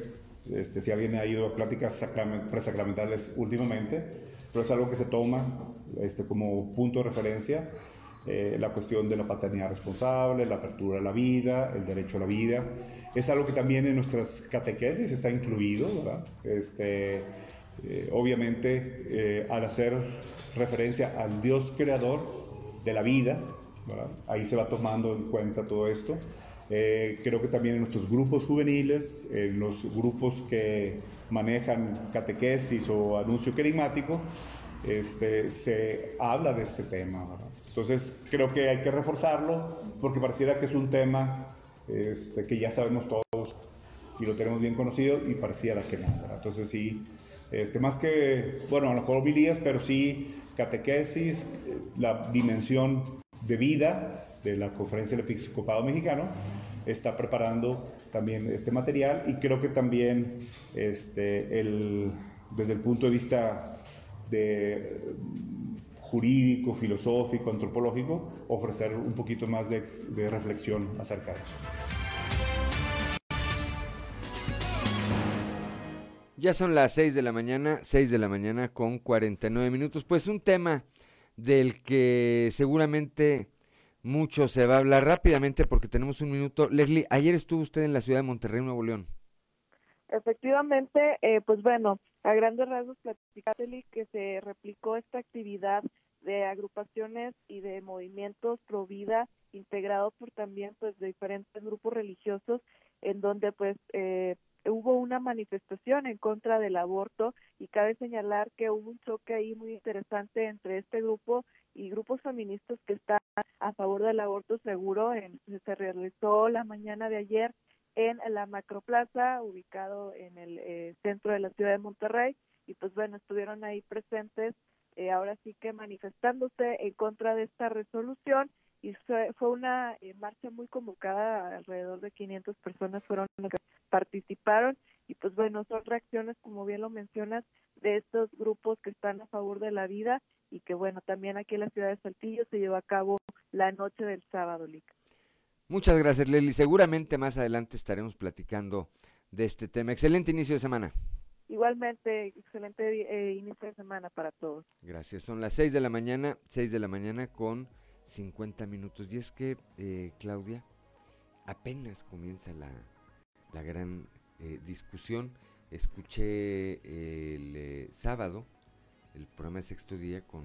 este, si alguien ha ido a pláticas presacramentales últimamente, pero es algo que se toma este, como punto de referencia. Eh, la cuestión de la paternidad responsable, la apertura a la vida, el derecho a la vida. Es algo que también en nuestras catequesis está incluido, ¿verdad? Este, eh, obviamente, eh, al hacer referencia al Dios creador de la vida, ahí se va tomando en cuenta todo esto. creo que también en nuestros grupos juveniles, en los grupos que manejan catequesis o anuncio querigmático, este, se habla de este tema. Entonces creo que hay que reforzarlo porque pareciera que es un tema este, que ya sabemos todos y lo tenemos bien conocido y pareciera que no. Entonces sí, este, más que, bueno, a lo mejor pero sí catequesis, la dimensión de vida de la Conferencia del Episcopado Mexicano está preparando también este material y creo que también este, el, desde el punto de vista jurídico, filosófico, antropológico, ofrecer un poquito más de, de reflexión acerca de eso. Ya son las 6 de la mañana, 6 de la mañana con 49 minutos. Pues un tema del que seguramente mucho se va a hablar rápidamente porque tenemos un minuto. Leslie, ayer estuvo usted en la ciudad de Monterrey, Nuevo León. Efectivamente, eh, pues bueno, a grandes rasgos platicarle que se replicó esta actividad de agrupaciones y de movimientos pro vida integrados por también pues de diferentes grupos religiosos en donde pues eh, hubo una manifestación en contra del aborto y cabe señalar que hubo un choque ahí muy interesante entre este grupo y grupos feministas que están a favor del aborto seguro. En, se realizó la mañana de ayer en la Macroplaza, ubicado en el eh, centro de la ciudad de Monterrey, y pues bueno, estuvieron ahí presentes, eh, ahora sí que manifestándose en contra de esta resolución, y fue, fue una eh, marcha muy convocada, alrededor de 500 personas fueron participaron, y pues bueno, son reacciones, como bien lo mencionas, de estos grupos que están a favor de la vida, y que bueno, también aquí en la ciudad de Saltillo se llevó a cabo la noche del sábado, Lica. Muchas gracias, Leli. Seguramente más adelante estaremos platicando de este tema. Excelente inicio de semana. Igualmente, excelente eh, inicio de semana para todos. Gracias. Son las 6 de la mañana, 6 de la mañana con 50 minutos. Y es que, eh, Claudia, apenas comienza la, la gran eh, discusión. Escuché el sábado el programa de sexto día con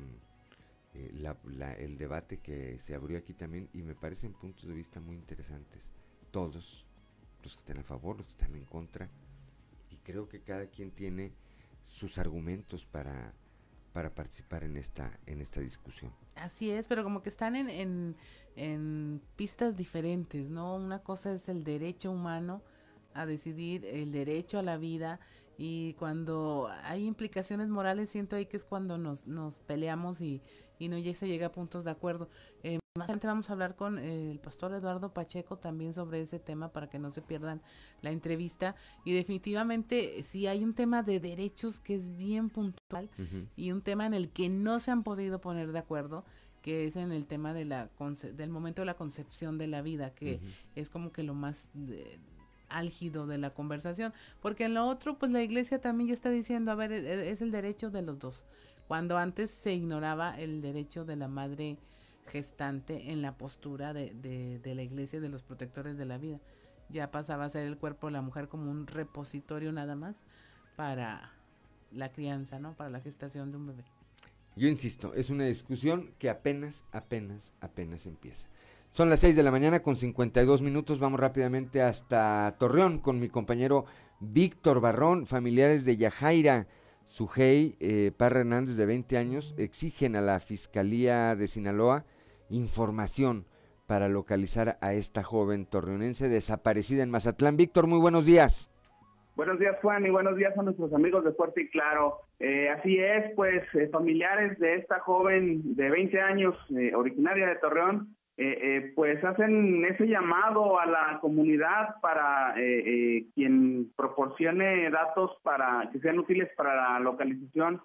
eh, el debate que se abrió aquí también y me parecen puntos de vista muy interesantes. Todos, los que están a favor, los que están en contra, y creo que cada quien tiene sus argumentos para, para participar en esta, en esta discusión. Así es, pero como que están en, en, en pistas diferentes, ¿no? Una cosa es el derecho humano a decidir, el derecho a la vida, y cuando hay implicaciones morales siento ahí que es cuando nos, nos peleamos y, y no se llega a puntos de acuerdo. Eh, más adelante vamos a hablar con eh, el pastor Eduardo Pacheco también sobre ese tema para que no se pierdan la entrevista. Y definitivamente sí hay un tema de derechos que es bien puntual y un tema en el que no se han podido poner de acuerdo que es en el tema de la del momento de la concepción de la vida, que es como que lo más álgido de la conversación, porque en lo otro, pues la iglesia también ya está diciendo, a ver, e, e, es el derecho de los dos, cuando antes se ignoraba el derecho de la madre gestante en la postura de, de, la iglesia de los protectores de la vida. Ya pasaba a ser el cuerpo de la mujer como un repositorio nada más para la crianza, ¿no? Para la gestación de un bebé. Yo insisto, es una discusión que apenas, apenas, apenas empieza. Son las 6 de la mañana con 52 minutos. Vamos rápidamente hasta Torreón con mi compañero Víctor Barrón. Familiares de Yajaira Sujei eh, Parra Hernández, de 20 años, exigen a la Fiscalía de Sinaloa información para localizar a esta joven torreonense desaparecida en Mazatlán. Víctor, muy buenos días. Buenos días, Juan, y buenos días a nuestros amigos de Fuerte y Claro. Eh, así es, pues eh, familiares de esta joven de 20 años, originaria de Torreón, eh, eh, pues hacen ese llamado a la comunidad para eh, quien proporcione datos para que sean útiles para la localización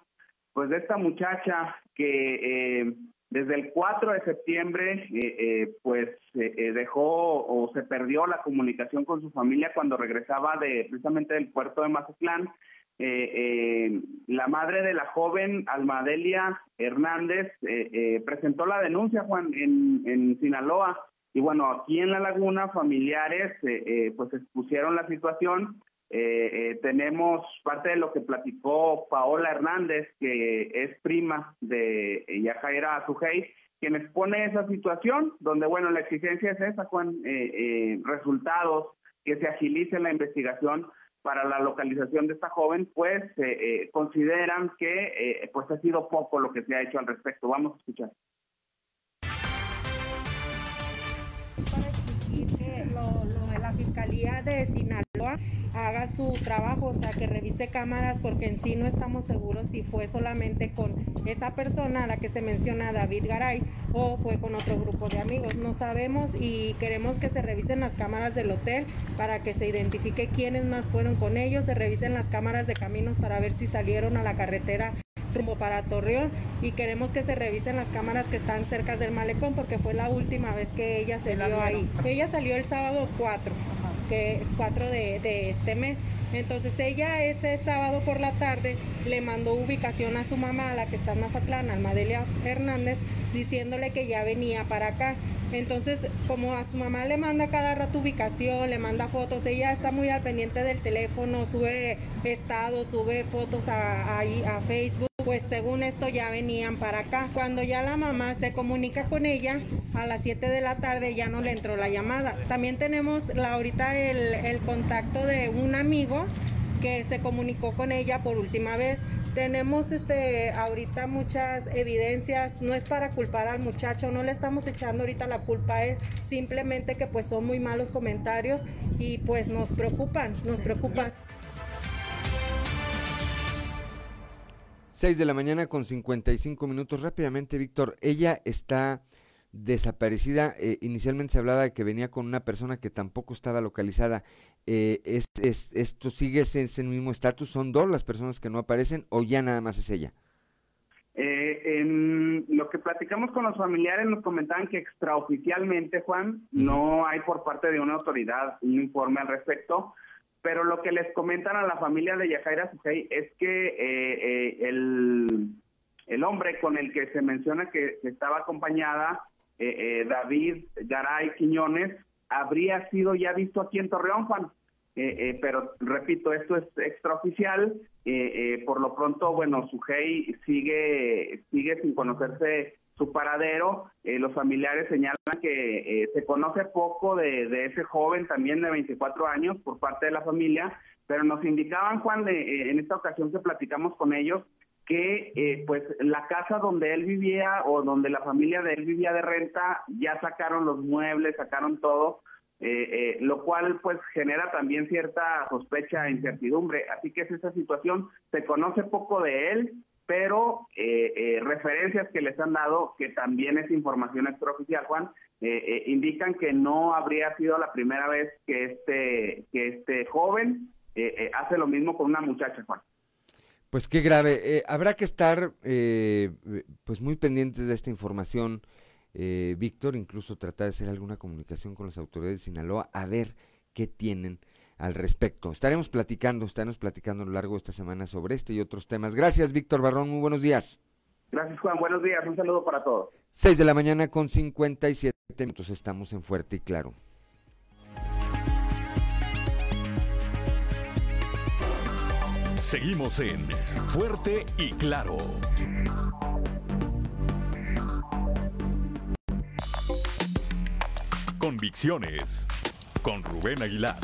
pues de esta muchacha que desde el 4 de septiembre pues dejó o se perdió la comunicación con su familia cuando regresaba de precisamente del puerto de Mazatlán la madre de la joven Almadelia Hernández presentó la denuncia, Juan, en, en Sinaloa. Y bueno, aquí en La Laguna, familiares pues expusieron la situación eh, eh, tenemos parte de lo que platicó Paola Hernández, que es prima de Yajaira Azujei, quien expone esa situación, donde, bueno, la exigencia es esa, eh, eh, resultados, que se agilice la investigación para la localización de esta joven, pues eh, consideran que pues ha sido poco lo que se ha hecho al respecto. Vamos a escuchar. la Fiscalía de Sinaloa haga su trabajo, o sea, que revise cámaras porque en sí no estamos seguros si fue solamente con esa persona a la que se menciona David Garay o fue con otro grupo de amigos. No sabemos y queremos que se revisen las cámaras del hotel para que se identifique quiénes más fueron con ellos, se revisen las cámaras de caminos para ver si salieron a la carretera rumbo para Torreón y queremos que se revisen las cámaras que están cerca del malecón porque fue la última vez que ella se vio ahí. Ella salió el sábado 4 que es 4 de, este mes. Entonces ella ese sábado por la tarde le mandó ubicación a su mamá, la que está en Mazatlán, Almadelia Hernández, diciéndole que ya venía para acá. Entonces, como a su mamá le manda cada rato ubicación, le manda fotos, ella está muy al pendiente del teléfono, sube estados, sube fotos a Facebook pues según esto ya venían para acá. Cuando ya la mamá se comunica con ella, a las 7 de la tarde ya no le entró la llamada. También tenemos la, ahorita el, contacto de un amigo que se comunicó con ella por última vez. Tenemos este ahorita muchas evidencias, no es para culpar al muchacho, no le estamos echando ahorita la culpa a él, simplemente que pues son muy malos comentarios y pues nos preocupan, nos preocupan. 6 de la mañana con 55 minutos. Rápidamente, Víctor, ella está desaparecida. Eh, inicialmente se hablaba de que venía con una persona que tampoco estaba localizada. Eh, es, ¿Esto sigue ese, ese mismo estatus? ¿Son dos las personas que no aparecen o ya nada más es ella? Eh, en lo que platicamos con los familiares nos comentaban que extraoficialmente, Juan, no hay por parte de una autoridad un informe al respecto, pero lo que les comentan a la familia de Yajaira Sujei es que eh, eh, el, el, hombre con el que se menciona que, estaba acompañada, eh, David Garay Quiñones, habría sido ya visto aquí en Torreón, Juan. pero repito, esto es extraoficial. por lo pronto, bueno, Sujei sigue, sigue sin conocerse su paradero. Eh, los familiares señalan que eh, se conoce poco de, ese joven también de 24 años por parte de la familia, pero nos indicaban, Juan, de, eh, en esta ocasión que platicamos con ellos, que pues la casa donde él vivía o donde la familia de él vivía de renta, ya sacaron los muebles, sacaron todo, lo cual pues genera también cierta sospecha e incertidumbre. Así que es esa situación, se conoce poco de él, pero eh, eh, referencias que les han dado, que también es información extraoficial, Juan, eh, indican que no habría sido la primera vez que este, que este joven hace lo mismo con una muchacha, Juan. Pues qué grave. habrá que estar pues muy pendientes de esta información, Víctor, incluso tratar de hacer alguna comunicación con las autoridades de Sinaloa, a ver qué tienen al respecto. Estaremos platicando, estaremos platicando a lo largo de esta semana sobre este y otros temas. Gracias, Víctor Barrón, muy buenos días. Gracias, Juan, buenos días, un saludo para todos. 6 de la mañana con 57 minutos, estamos en Fuerte y Claro. Seguimos en Fuerte y Claro. Convicciones con Rubén Aguilar.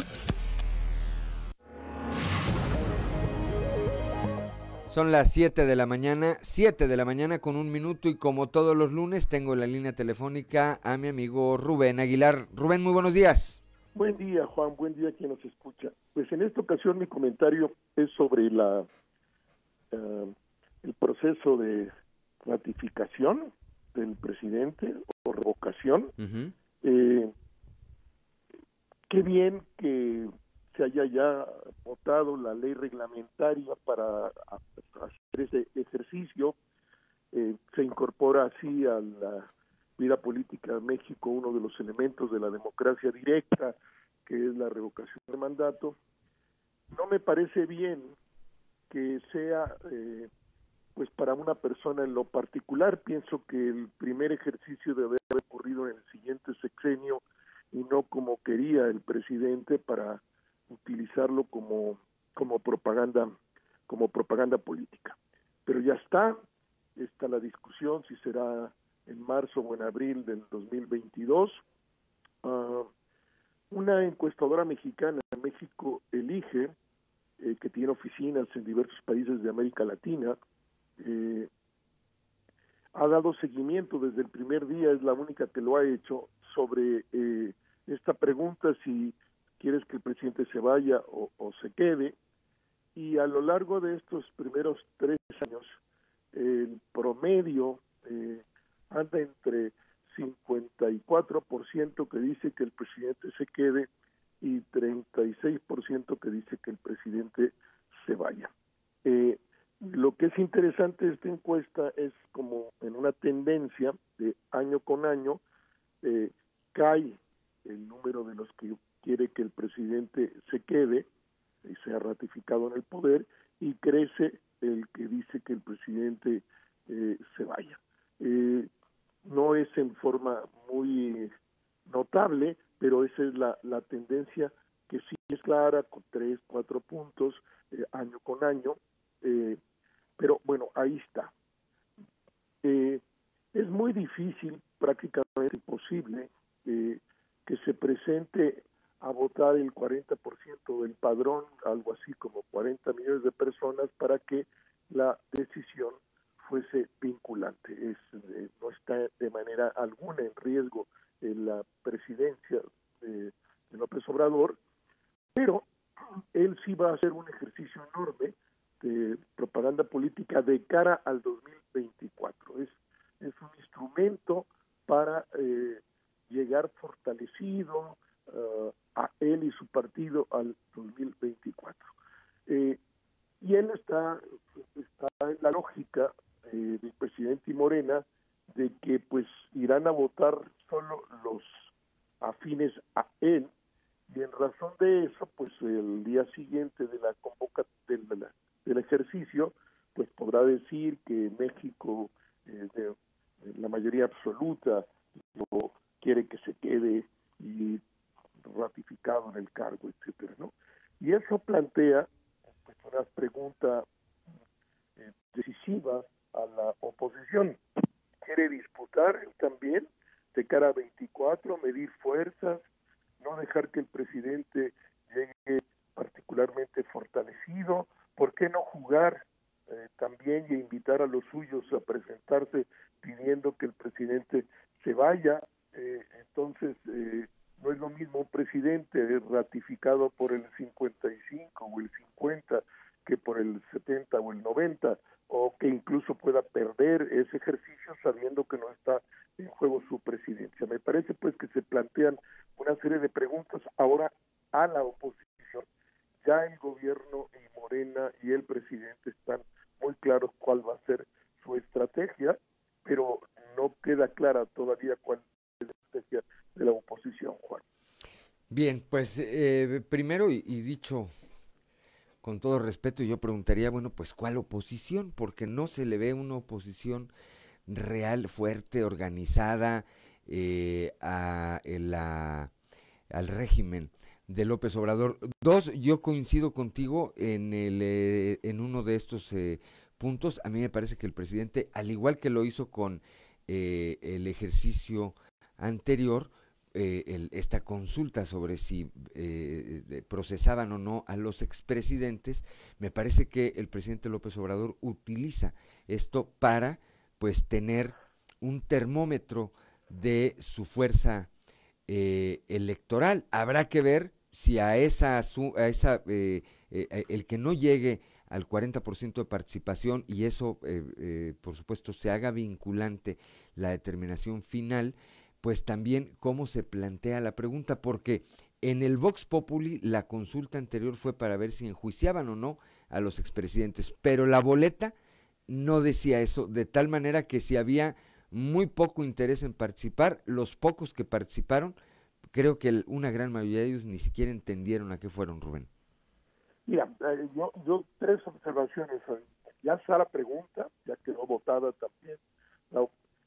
Son las 7 de la mañana, 7 de la mañana con un minuto y como todos los lunes tengo en la línea telefónica a mi amigo Rubén Aguilar. Rubén, muy buenos días. Buen día, Juan, buen día quien nos escucha. Pues en esta ocasión mi comentario es sobre la eh, el proceso de ratificación del presidente o revocación. Eh, qué bien que se haya ya votado la ley reglamentaria para hacer ese ejercicio. Eh, se incorpora así a la vida política de México uno de los elementos de la democracia directa, que es la revocación de mandato. No me parece bien que sea eh, pues para una persona en lo particular. Pienso que el primer ejercicio debe haber ocurrido en el siguiente sexenio y no como quería el presidente para utilizarlo como, como propaganda como propaganda política. Pero ya está, está la discusión si será en marzo o en abril del 2022. Uh, una encuestadora mexicana en México elige, eh, que tiene oficinas en diversos países de América Latina, eh, ha dado seguimiento desde el primer día, es la única que lo ha hecho, sobre eh, esta pregunta si quieres que el presidente se vaya o, o, se quede. Y a lo largo de estos primeros tres años, el promedio eh, anda entre 54% que dice que el presidente se quede y 36% que dice que el presidente se vaya. Eh, lo que es interesante de esta encuesta es como en una tendencia de año con año, eh, cae el número de los que quiere que el presidente se quede y sea ratificado en el poder y crece el que dice que el presidente eh, se vaya. Eh, no es en forma muy notable, pero esa es la, la tendencia que sí es clara, con tres, cuatro puntos eh, año con año, eh, pero bueno, ahí está. Es muy difícil, prácticamente imposible, que se presente a votar el 40% del padrón, algo así como 40 millones de personas, para que la decisión fuese vinculante. Es, eh, no está de manera alguna en riesgo en la presidencia de, de López Obrador, pero él sí va a hacer un ejercicio enorme de propaganda política de cara al 2024. Es, es un instrumento para eh, llegar fortalecido uh, a él y su partido al 2024. Eh, y él está, está en la lógica eh, del presidente Morena de que pues irán a votar solo los afines a él y en razón de eso pues el día siguiente de la convocatoria de la, del ejercicio pues podrá decir que México eh, de, la mayoría absoluta quiere que se quede y ratificado en el cargo etcétera no y eso plantea pues, una pregunta eh, decisiva a la oposición. Quiere disputar también de cara a 24, medir fuerzas, no dejar que el presidente llegue particularmente fortalecido, ¿por qué no jugar eh, también y invitar a los suyos a presentarse pidiendo que el presidente se vaya? Eh, entonces, eh, no es lo mismo un presidente ratificado por el 55 o el 50 que por el 70 o el 90 o que incluso pueda perder ese ejercicio sabiendo que no está en juego su presidencia. Me parece pues que se plantean una serie de preguntas ahora a la oposición. Ya el gobierno y Morena y el presidente están muy claros cuál va a ser su estrategia, pero no queda clara todavía cuál es la estrategia de la oposición, Juan. Bien, pues eh, primero y, dicho con todo respeto, yo preguntaría, bueno, pues ¿cuál oposición? Porque no se le ve una oposición real, fuerte, organizada eh, a, la, al régimen de López Obrador. Dos, yo coincido contigo en, el, eh, en uno de estos eh, puntos. A mí me parece que el presidente, al igual que lo hizo con eh, el ejercicio anterior, eh, el, esta consulta sobre si eh, procesaban o no a los expresidentes, me parece que el presidente López Obrador utiliza esto para pues tener un termómetro de su fuerza eh, electoral. Habrá que ver si a esa, a esa eh, el que no llegue al 40% de participación y eso, por supuesto, se haga vinculante la determinación final, pues también cómo se plantea la pregunta, porque en el Vox Populi la consulta anterior fue para ver si enjuiciaban o no a los expresidentes, pero la boleta no decía eso, de tal manera que si había muy poco interés en participar, los pocos que participaron, creo que una gran mayoría de ellos ni siquiera entendieron a qué fueron, Rubén. Mira, eh, yo, yo tres observaciones. Ya está la pregunta, ya quedó votada también.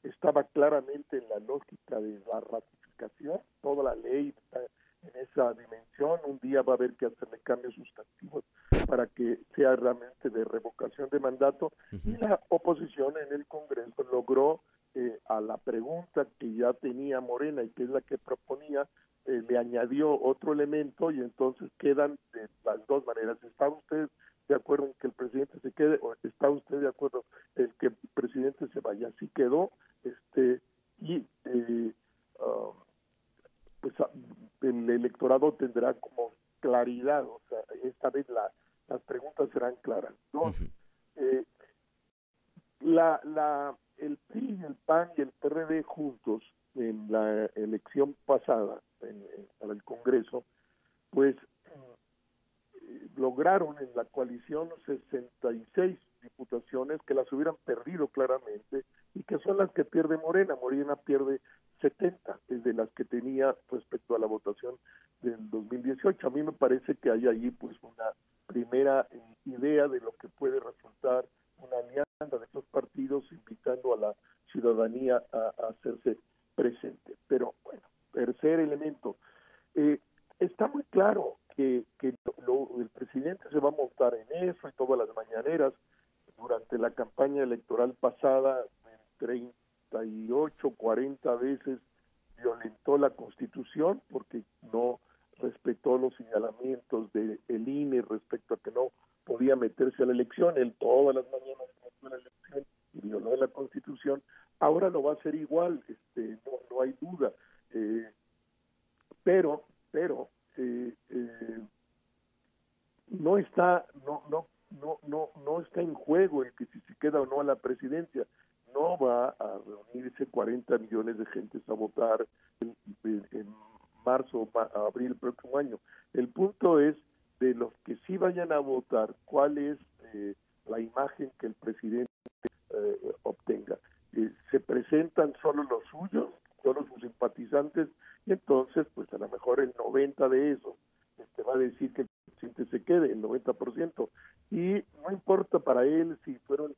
Estaba claramente en la lógica de la ratificación, toda la ley está en esa dimensión. Un día va a haber que hacerle cambios sustantivos para que sea realmente de revocación de mandato. Y la oposición en el Congreso logró eh, a la pregunta que ya tenía Morena y que es la que proponía, eh, le añadió otro elemento y entonces quedan de las dos maneras. ¿Está usted de acuerdo en que el presidente se quede o está usted de acuerdo en que el presidente se vaya? Así quedó. este Y eh, um, pues ah, el electorado tendrá como claridad, o sea, esta vez la, las preguntas serán claras. Dos, la, la el PRI, el PAN y el PRD juntos en la elección pasada para el Congreso, pues eh, lograron en la coalición 66 diputaciones que las hubieran perdido claramente y que son las que pierde Morena. Morena pierde 70 de las que tenía respecto a la votación del 2018. A mí me parece que hay ahí pues una primera eh, idea de lo que puede resultar una alianza de estos partidos invitando a la ciudadanía a, hacerse presente. Pero bueno, tercer elemento, eh, está muy claro que, que el presidente se va a montar en eso y todas las mañaneras. Durante la campaña electoral pasada, 38, 40 veces violentó la constitución porque no respetó los señalamientos del INE respecto a que no podía meterse a la elección, él todas las mañanas metió la elección y violó la constitución, ahora lo va a hacer igual, este, no, no hay duda, eh, pero, pero eh, eh, no está, no, no, no, no, no está en juego el que si se queda o no a la presidencia, no va a reunirse 40 millones de gentes a votar en, marzo o abril próximo año. El punto es de los que sí vayan a votar, cuál es eh, la imagen que el presidente eh, obtenga. Eh, se presentan solo los suyos, solo sus simpatizantes, y entonces, pues a lo mejor el 90 de eso este, va a decir que el presidente se quede, el 90%. Y no importa para él si fueron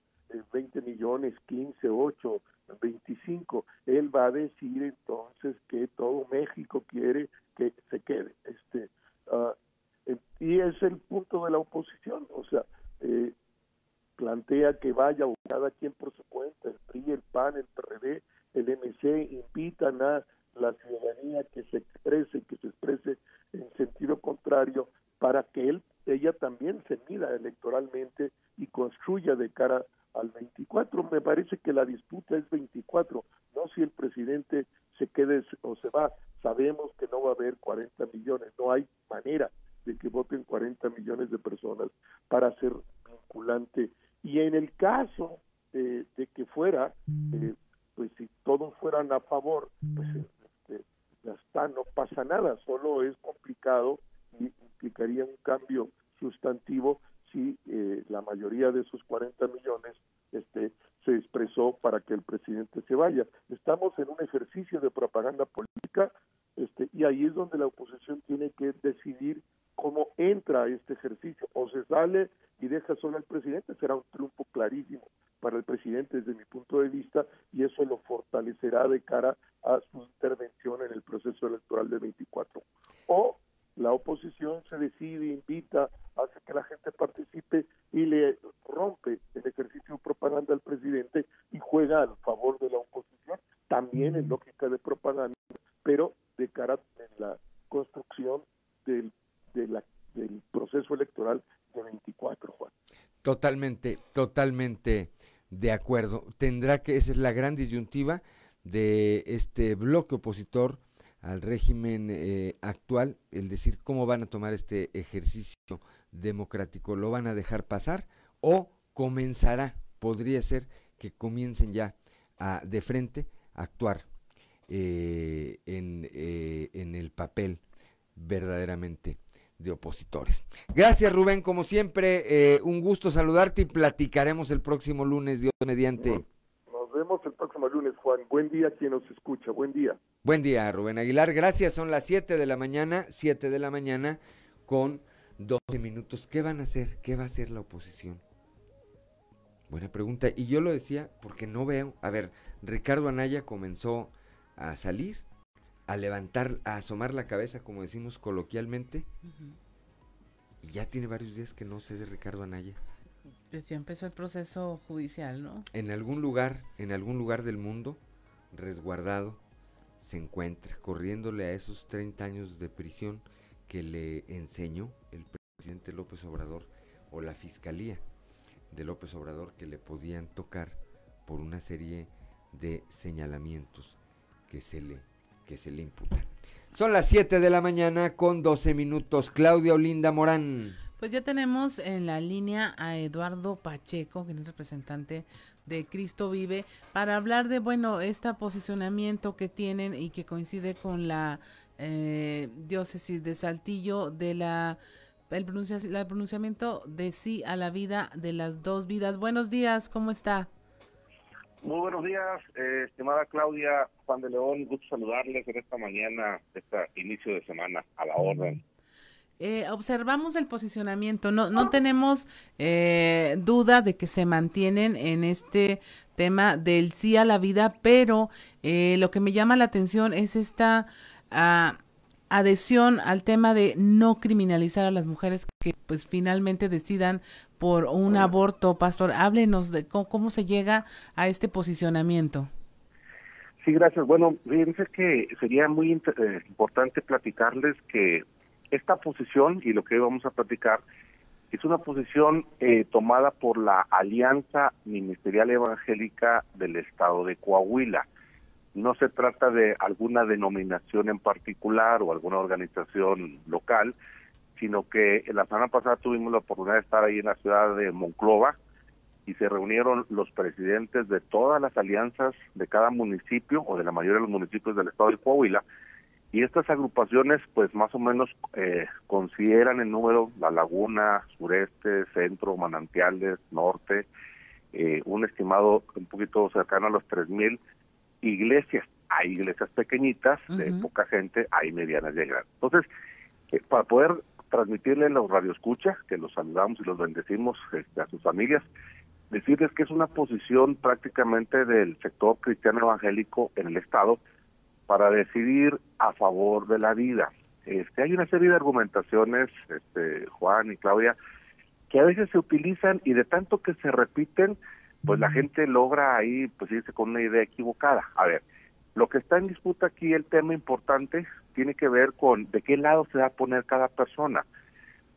20 millones, 15, 8, 25, él va a decir entonces que todo México quiere que se quede. Este, uh, y es el punto de la oposición, o sea, eh, plantea que vaya cada quien por su cuenta, el PRI, el PAN, el PRD, el MC, invitan a la ciudadanía que se exprese, que se exprese en sentido contrario, para que él, ella también se mida electoralmente y construya de cara al 24. Me parece que la disputa es 24, no si el presidente se quede o se va. Sabemos que no va a haber 40 millones, no hay manera de que voten 40 millones de personas para ser vinculante. Y en el caso de que fuera, eh, pues si todos fueran a favor, pues este, ya está, no pasa nada, solo es complicado y implicaría un cambio sustantivo si eh, la mayoría de esos 40 millones este, se expresó para que el presidente se vaya. Estamos en un ejercicio de propaganda política este, y ahí es donde la oposición tiene que decidir cómo entra a este ejercicio. O se sale y deja solo al presidente, será un triunfo clarísimo para el presidente desde mi punto de vista y eso lo fortalecerá de cara a su intervención en el proceso electoral de 24. O la oposición se decide, invita, hace que la gente participe y le rompe el ejercicio de propaganda al presidente y juega a favor de la oposición, también en lógica de propaganda, pero de cara en la construcción del de la, del proceso electoral de 24, Juan. Totalmente, totalmente de acuerdo. Tendrá que, esa es la gran disyuntiva de este bloque opositor al régimen eh, actual, el decir cómo van a tomar este ejercicio democrático, lo van a dejar pasar o comenzará, podría ser que comiencen ya a, de frente a actuar eh, en, eh, en el papel verdaderamente de opositores. Gracias Rubén, como siempre, eh, un gusto saludarte y platicaremos el próximo lunes, Dios mediante. Nos vemos el próximo lunes, Juan. Buen día quien nos escucha, buen día. Buen día, Rubén Aguilar. Gracias, son las 7 de la mañana, 7 de la mañana con 12 minutos. ¿Qué van a hacer? ¿Qué va a hacer la oposición? Buena pregunta. Y yo lo decía porque no veo. A ver, Ricardo Anaya comenzó a salir, a levantar, a asomar la cabeza, como decimos coloquialmente. Y ya tiene varios días que no sé de Ricardo Anaya. Pues ya empezó el proceso judicial, ¿no? En algún lugar, en algún lugar del mundo, resguardado, se encuentra, corriéndole a esos 30 años de prisión que le enseñó el presidente López Obrador o la fiscalía de López Obrador que le podían tocar por una serie de señalamientos que se le, que se le imputan. Son las 7 de la mañana con 12 minutos. Claudia Olinda Morán. Pues ya tenemos en la línea a Eduardo Pacheco, que es representante de Cristo Vive, para hablar de, bueno, este posicionamiento que tienen y que coincide con la eh, diócesis de Saltillo de la el, pronunciamiento de sí a la vida de las dos vidas. Buenos días, ¿cómo está? Muy buenos días, eh, estimada Claudia Juan de León, gusto saludarles en esta mañana, este inicio de semana, a la orden. Eh, observamos el posicionamiento, no, no tenemos eh, duda de que se mantienen en este tema del sí a la vida, pero lo que me llama la atención es esta ah, adhesión al tema de no criminalizar a las mujeres que pues finalmente decidan por un aborto. Pastor, háblenos de cómo, se llega a este posicionamiento. Sí, gracias. Bueno, fíjense que sería muy eh, importante platicarles que esta posición y lo que vamos a platicar es una posición eh, tomada por la Alianza Ministerial Evangélica del Estado de Coahuila no se trata de alguna denominación en particular o alguna organización local, sino que la semana pasada tuvimos la oportunidad de estar ahí en la ciudad de Monclova y se reunieron los presidentes de todas las alianzas de cada municipio o de la mayoría de los municipios del estado de Coahuila y estas agrupaciones pues más o menos eh, consideran el número la laguna, sureste, centro, manantiales, norte, eh, un estimado un poquito cercano a los 3.000 iglesias. Hay iglesias pequeñitas, de poca gente, hay medianas y grandes. Entonces, eh, para poder transmitirle a los radioescuchas, que los saludamos y los bendecimos este, a sus familias, decirles que es una posición prácticamente del sector cristiano evangélico en el Estado para decidir a favor de la vida. Este, hay una serie de argumentaciones, este, Juan y Claudia, que a veces se utilizan y de tanto que se repiten, pues la gente logra ahí pues irse con una idea equivocada. A ver, lo que está en disputa aquí, el tema importante, tiene que ver con de qué lado se va a poner cada persona.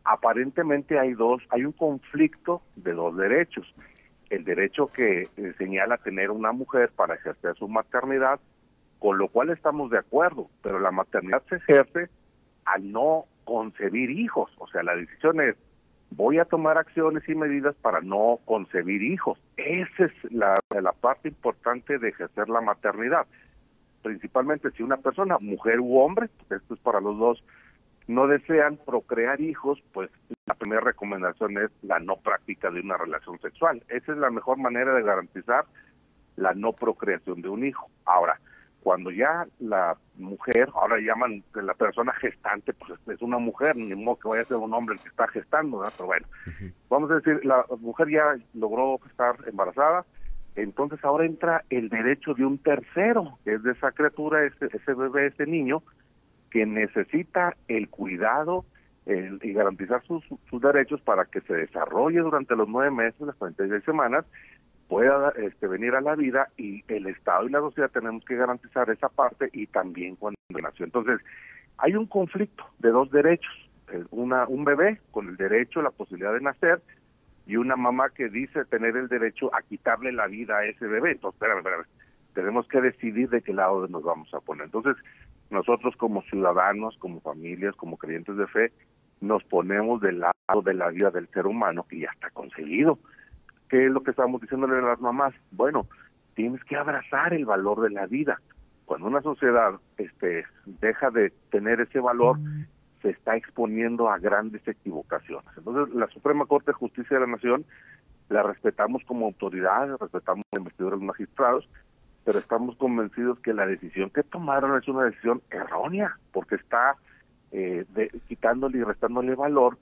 Aparentemente hay dos, hay un conflicto de dos derechos. El derecho que eh, señala tener una mujer para ejercer su maternidad, con lo cual estamos de acuerdo, pero la maternidad se ejerce al no concebir hijos. O sea, la decisión es, voy a tomar acciones y medidas para no concebir hijos. Esa es la, la parte importante de ejercer la maternidad. Principalmente si una persona, mujer u hombre, esto es para los dos, no desean procrear hijos, pues la primera recomendación es la no práctica de una relación sexual. Esa es la mejor manera de garantizar la no procreación de un hijo. Ahora, cuando ya la mujer, ahora llaman la persona gestante, pues es una mujer, ni modo que vaya a ser un hombre el que está gestando, pero bueno, vamos a decir, la mujer ya logró estar embarazada, entonces ahora entra el derecho de un tercero, que es de esa criatura, ese, ese bebé, ese niño, que necesita el cuidado y garantizar sus, sus derechos para que se desarrolle durante los nueve meses, las 46 semanas, pueda este, venir a la vida y el Estado y la sociedad tenemos que garantizar esa parte y también cuando nació. Entonces, hay un conflicto de dos derechos, eh, una un bebé con el derecho, la posibilidad de nacer y una mamá que dice tener el derecho a quitarle la vida a ese bebé. Entonces, espérame, espérame, tenemos que decidir de qué lado nos vamos a poner. Entonces, nosotros como ciudadanos, como familias, como creyentes de fe, nos ponemos del lado de la vida del ser humano que ya está conseguido ¿Qué es lo que estamos diciéndole a las mamás? Bueno, tienes que abrazar el valor de la vida. Cuando una sociedad este, deja de tener ese valor, se está exponiendo a grandes equivocaciones. Entonces, la Suprema Corte de Justicia de la Nación la respetamos como autoridad, respetamos a investigadores magistrados, pero estamos convencidos que la decisión que tomaron es una decisión errónea, porque está eh, quitándole y restándole valor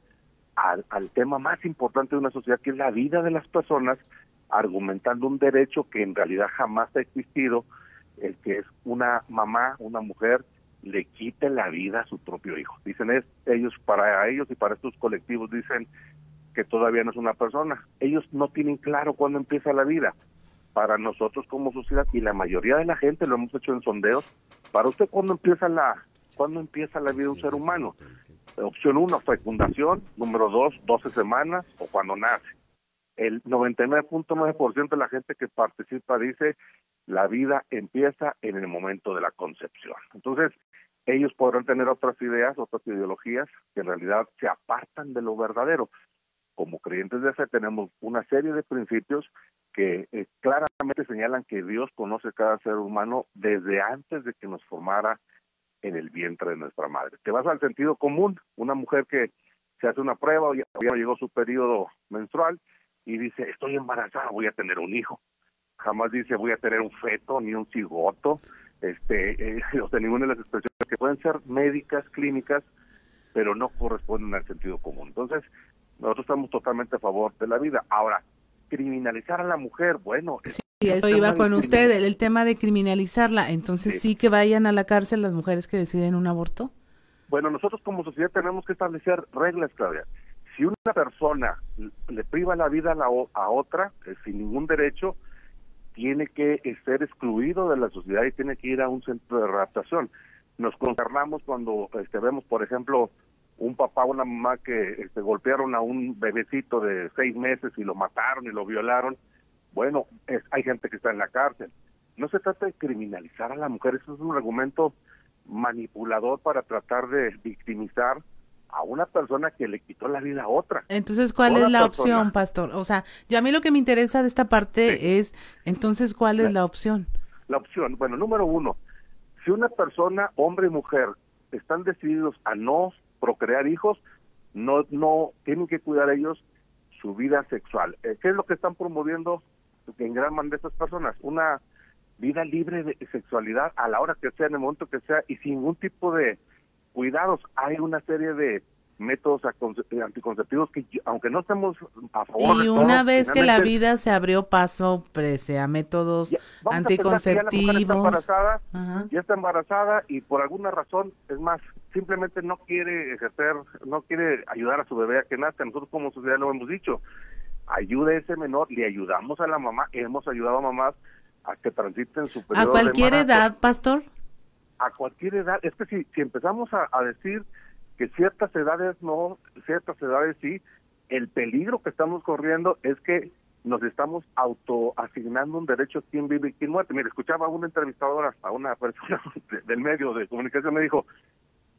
al, al tema más importante de una sociedad, que es la vida de las personas, argumentando un derecho que en realidad jamás ha existido, el que es una mamá, una mujer, le quite la vida a su propio hijo. Dicen es, ellos, para ellos y para estos colectivos, dicen que todavía no es una persona. Ellos no tienen claro cuándo empieza la vida. Para nosotros como sociedad y la mayoría de la gente lo hemos hecho en sondeos, para usted cuándo empieza la cuándo empieza la vida de un ser humano. Opción uno, fecundación. Número dos, 12 semanas o cuando nace. El 99.9% de la gente que participa dice la vida empieza en el momento de la concepción. Entonces, ellos podrán tener otras ideas, otras ideologías que en realidad se apartan de lo verdadero. Como creyentes de fe tenemos una serie de principios que eh, claramente señalan que Dios conoce cada ser humano desde antes de que nos formara en el vientre de nuestra madre. Te vas al sentido común, una mujer que se hace una prueba, ya, ya llegó su periodo menstrual y dice, estoy embarazada, voy a tener un hijo. Jamás dice, voy a tener un feto ni un cigoto, este, eh, o sea, ninguna de las expresiones que pueden ser médicas, clínicas, pero no corresponden al sentido común. Entonces, nosotros estamos totalmente a favor de la vida. Ahora, criminalizar a la mujer, bueno... Sí, eso iba con usted, el, tema de criminalizarla. Entonces, sí. que vayan a la cárcel las mujeres que deciden un aborto. Bueno, nosotros como sociedad tenemos que establecer reglas, Claudia. Si una persona le priva la vida a, la, a otra eh, sin ningún derecho, tiene que ser excluido de la sociedad y tiene que ir a un centro de readaptación. Nos concernamos cuando este, vemos, por ejemplo, un papá o una mamá que este, golpearon a un bebecito de seis meses y lo mataron y lo violaron. Bueno, es, hay gente que está en la cárcel. No se trata de criminalizar a la mujer, eso es un argumento manipulador para tratar de victimizar a una persona que le quitó la vida a otra. Entonces, ¿cuál es la persona? opción, pastor? O sea, yo a mí lo que me interesa de esta parte sí. es, entonces, ¿cuál es la, la opción? La opción, bueno, número uno, si una persona, hombre y mujer, están decididos a no procrear hijos, no, no tienen que cuidar ellos su vida sexual. Eh, ¿Qué es lo que están promoviendo en gran manera de estas personas? Una vida libre de sexualidad a la hora que sea, en el momento que sea, y sin ningún tipo de cuidados. Hay una serie de métodos anticonceptivos que aunque no estemos a favor y de una vez que la vida se abrió paso prese a métodos ya, anticonceptivos ya, está embarazada, ya está embarazada y por alguna razón es más simplemente no quiere ejercer no quiere ayudar a su bebé a que nazca. Nosotros como sociedad lo hemos dicho ayude a ese menor le ayudamos a la mamá hemos ayudado a mamás a que transiten su periodo a cualquier de edad pastor a cualquier edad es que si, empezamos a, decir que ciertas edades no, ciertas edades sí, el peligro que estamos corriendo es que nos estamos autoasignando un derecho quién vive y quién muere. Mire, escuchaba a una entrevistadora, a una persona del medio de comunicación, me dijo,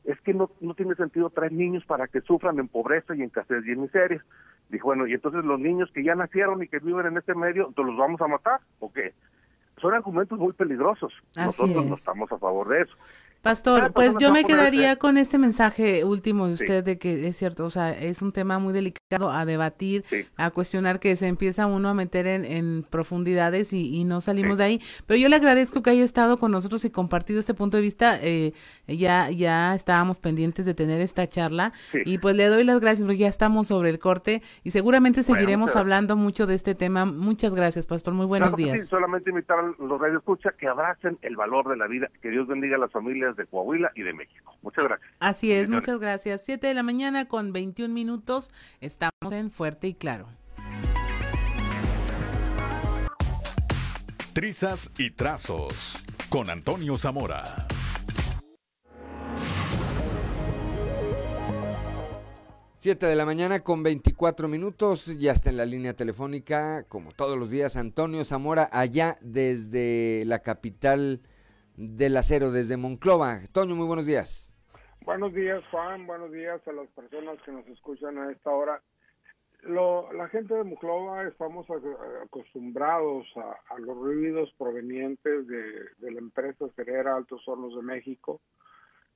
es que no, no tiene sentido traer niños para que sufran en pobreza y en escasez y en miseria. Dijo, bueno, y entonces los niños que ya nacieron y que viven en este medio, ¿los vamos a matar o qué? Son argumentos muy peligrosos. Así Nosotros es. no estamos a favor de eso. Pastor, pues yo me quedaría con este mensaje último de usted sí. de que es cierto, o sea, es un tema muy delicado a debatir, sí. a cuestionar que se empieza uno a meter en, en profundidades y, y, no salimos sí. de ahí. Pero yo le agradezco que haya estado con nosotros y compartido este punto de vista. Eh, ya ya estábamos pendientes de tener esta charla y pues le doy las gracias porque ya estamos sobre el corte y seguramente seguiremos bueno, hablando mucho de este tema. Muchas gracias, Pastor. Muy buenos claro días. solamente invitar a los radioescuchas que abracen el valor de la vida, que Dios bendiga a las familias de Coahuila y de México. Muchas gracias. Así es, muchas gracias. Siete de la mañana con 21 minutos. Estamos en Fuerte y Claro. Trizas y trazos con Antonio Zamora. Siete de la mañana con 24 minutos, ya está en la línea telefónica, como todos los días, Antonio Zamora, allá desde la capital del acero desde Monclova. Toño, muy buenos días. Buenos días, Juan. Buenos días a las personas que nos escuchan a esta hora. Lo, la gente de Monclova estamos acostumbrados a, los ruidos provenientes de, la empresa cerera Altos Hornos de México.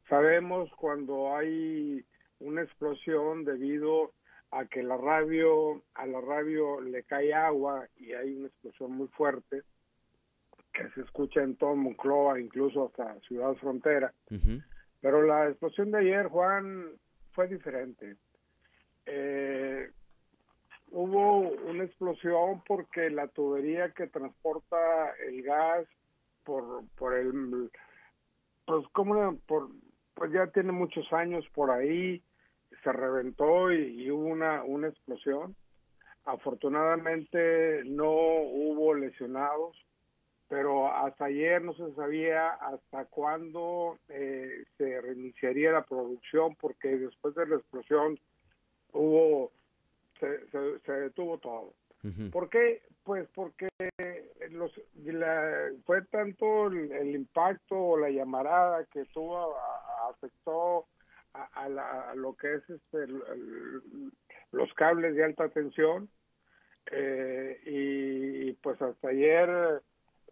Sabemos cuando hay una explosión debido a que la radio a la radio le cae agua y hay una explosión muy fuerte que se escucha en todo Moncloa, incluso hasta Ciudad Frontera. Pero la explosión de ayer, Juan, fue diferente. eh, hubo una explosión porque la tubería que transporta el gas por, por el, pues como por, pues ya tiene muchos años por ahí, se reventó y, hubo una, una explosión. Afortunadamente no hubo lesionados, pero hasta ayer no se sabía hasta cuándo eh, se reiniciaría la producción porque después de la explosión hubo se, se, detuvo todo. ¿Por qué? Pues porque los, fue tanto el, impacto o la llamarada que tuvo, afectó a, lo que es este, los cables de alta tensión eh, y, pues hasta ayer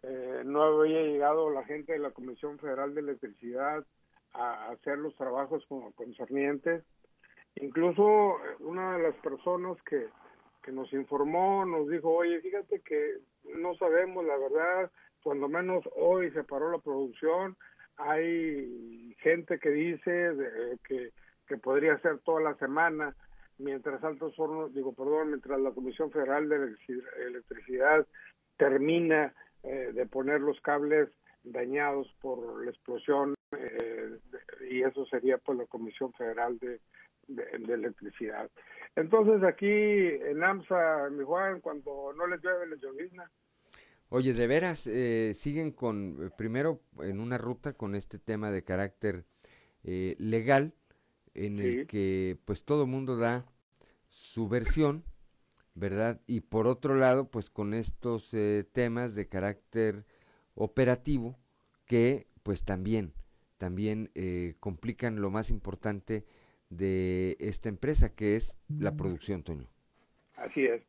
eh, no había llegado la gente de la Comisión Federal de Electricidad a hacer los trabajos concernientes. Incluso una de las personas que, que nos informó nos dijo, oye, fíjate que no sabemos la verdad, cuando menos hoy se paró la producción, hay gente que dice que, que podría ser toda la semana, mientras Altos Hornos, digo, perdón, mientras la Comisión Federal de Electricidad termina eh, de poner los cables dañados por la explosión eh, y eso sería pues la Comisión Federal de, de, Electricidad. Entonces aquí en AMSA, mi Juan, cuando no les llueve, les llovizna. Oye, de veras, eh, siguen con, eh, primero en una ruta con este tema de carácter eh, legal, en el que pues todo mundo da su versión, ¿verdad? Y por otro lado, pues con estos temas de carácter operativo que pues también, también complican lo más importante de esta empresa, que es la producción, Toño. Así es.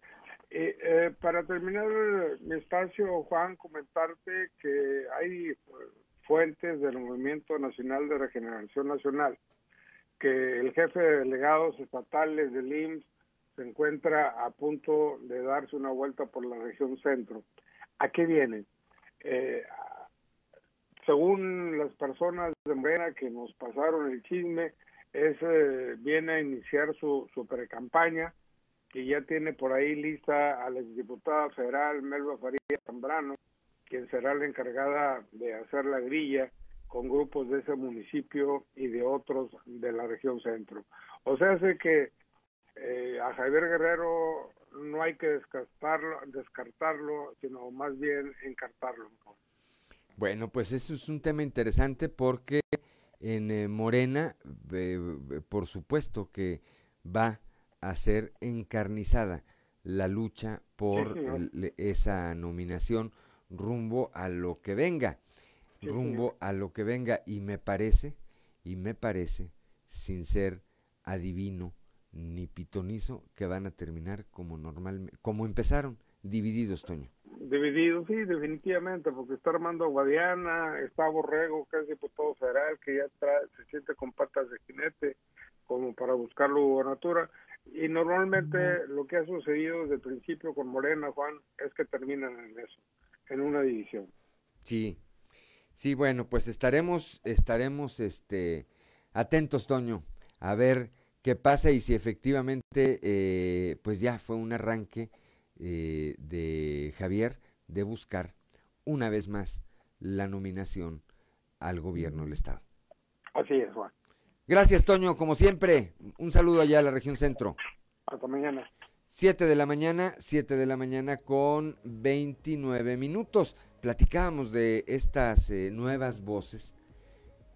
Eh, eh, para terminar mi espacio, Juan, comentarte que hay fuentes del Movimiento Nacional de Regeneración Nacional, que el jefe de delegados estatales del IMSS se encuentra a punto de darse una vuelta por la región centro. ¿A qué viene? Eh, según las personas de Morena que nos pasaron el chisme, es, viene a iniciar su, su pre-campaña que ya tiene por ahí lista a la exdiputada federal Melba Faría Zambrano, quien será la encargada de hacer la grilla con grupos de ese municipio y de otros de la región centro. O sea, sé que eh, a Javier Guerrero no hay que descartarlo, descartarlo, sino más bien encartarlo. Bueno, pues eso es un tema interesante porque en eh, Morena, eh, por supuesto que va a ser encarnizada la lucha por esa nominación rumbo a lo que venga, rumbo a lo que venga. Y me parece, y me parece, sin ser adivino ni pitonizo, que van a terminar como normalmente, como empezaron, divididos, Toño. Divididos, sí, definitivamente, porque está Armando Guadiana, está Borrego, que es diputado federal, que ya se siente con patas de jinete, como para buscar la gubernatura, y normalmente lo que ha sucedido desde el principio con Morena, Juan, es que terminan en eso, en una división. Sí, sí, bueno, pues estaremos, estaremos, este, atentos, Toño, a ver qué pasa y si efectivamente, eh, pues ya fue un arranque eh, de Javier de buscar una vez más la nominación al gobierno del Estado. Así es, Juan. Gracias, Toño, como siempre. Un saludo allá a la región centro. Hasta mañana. Siete de la mañana, siete de la mañana con 29 minutos. Platicábamos de estas eh, nuevas voces.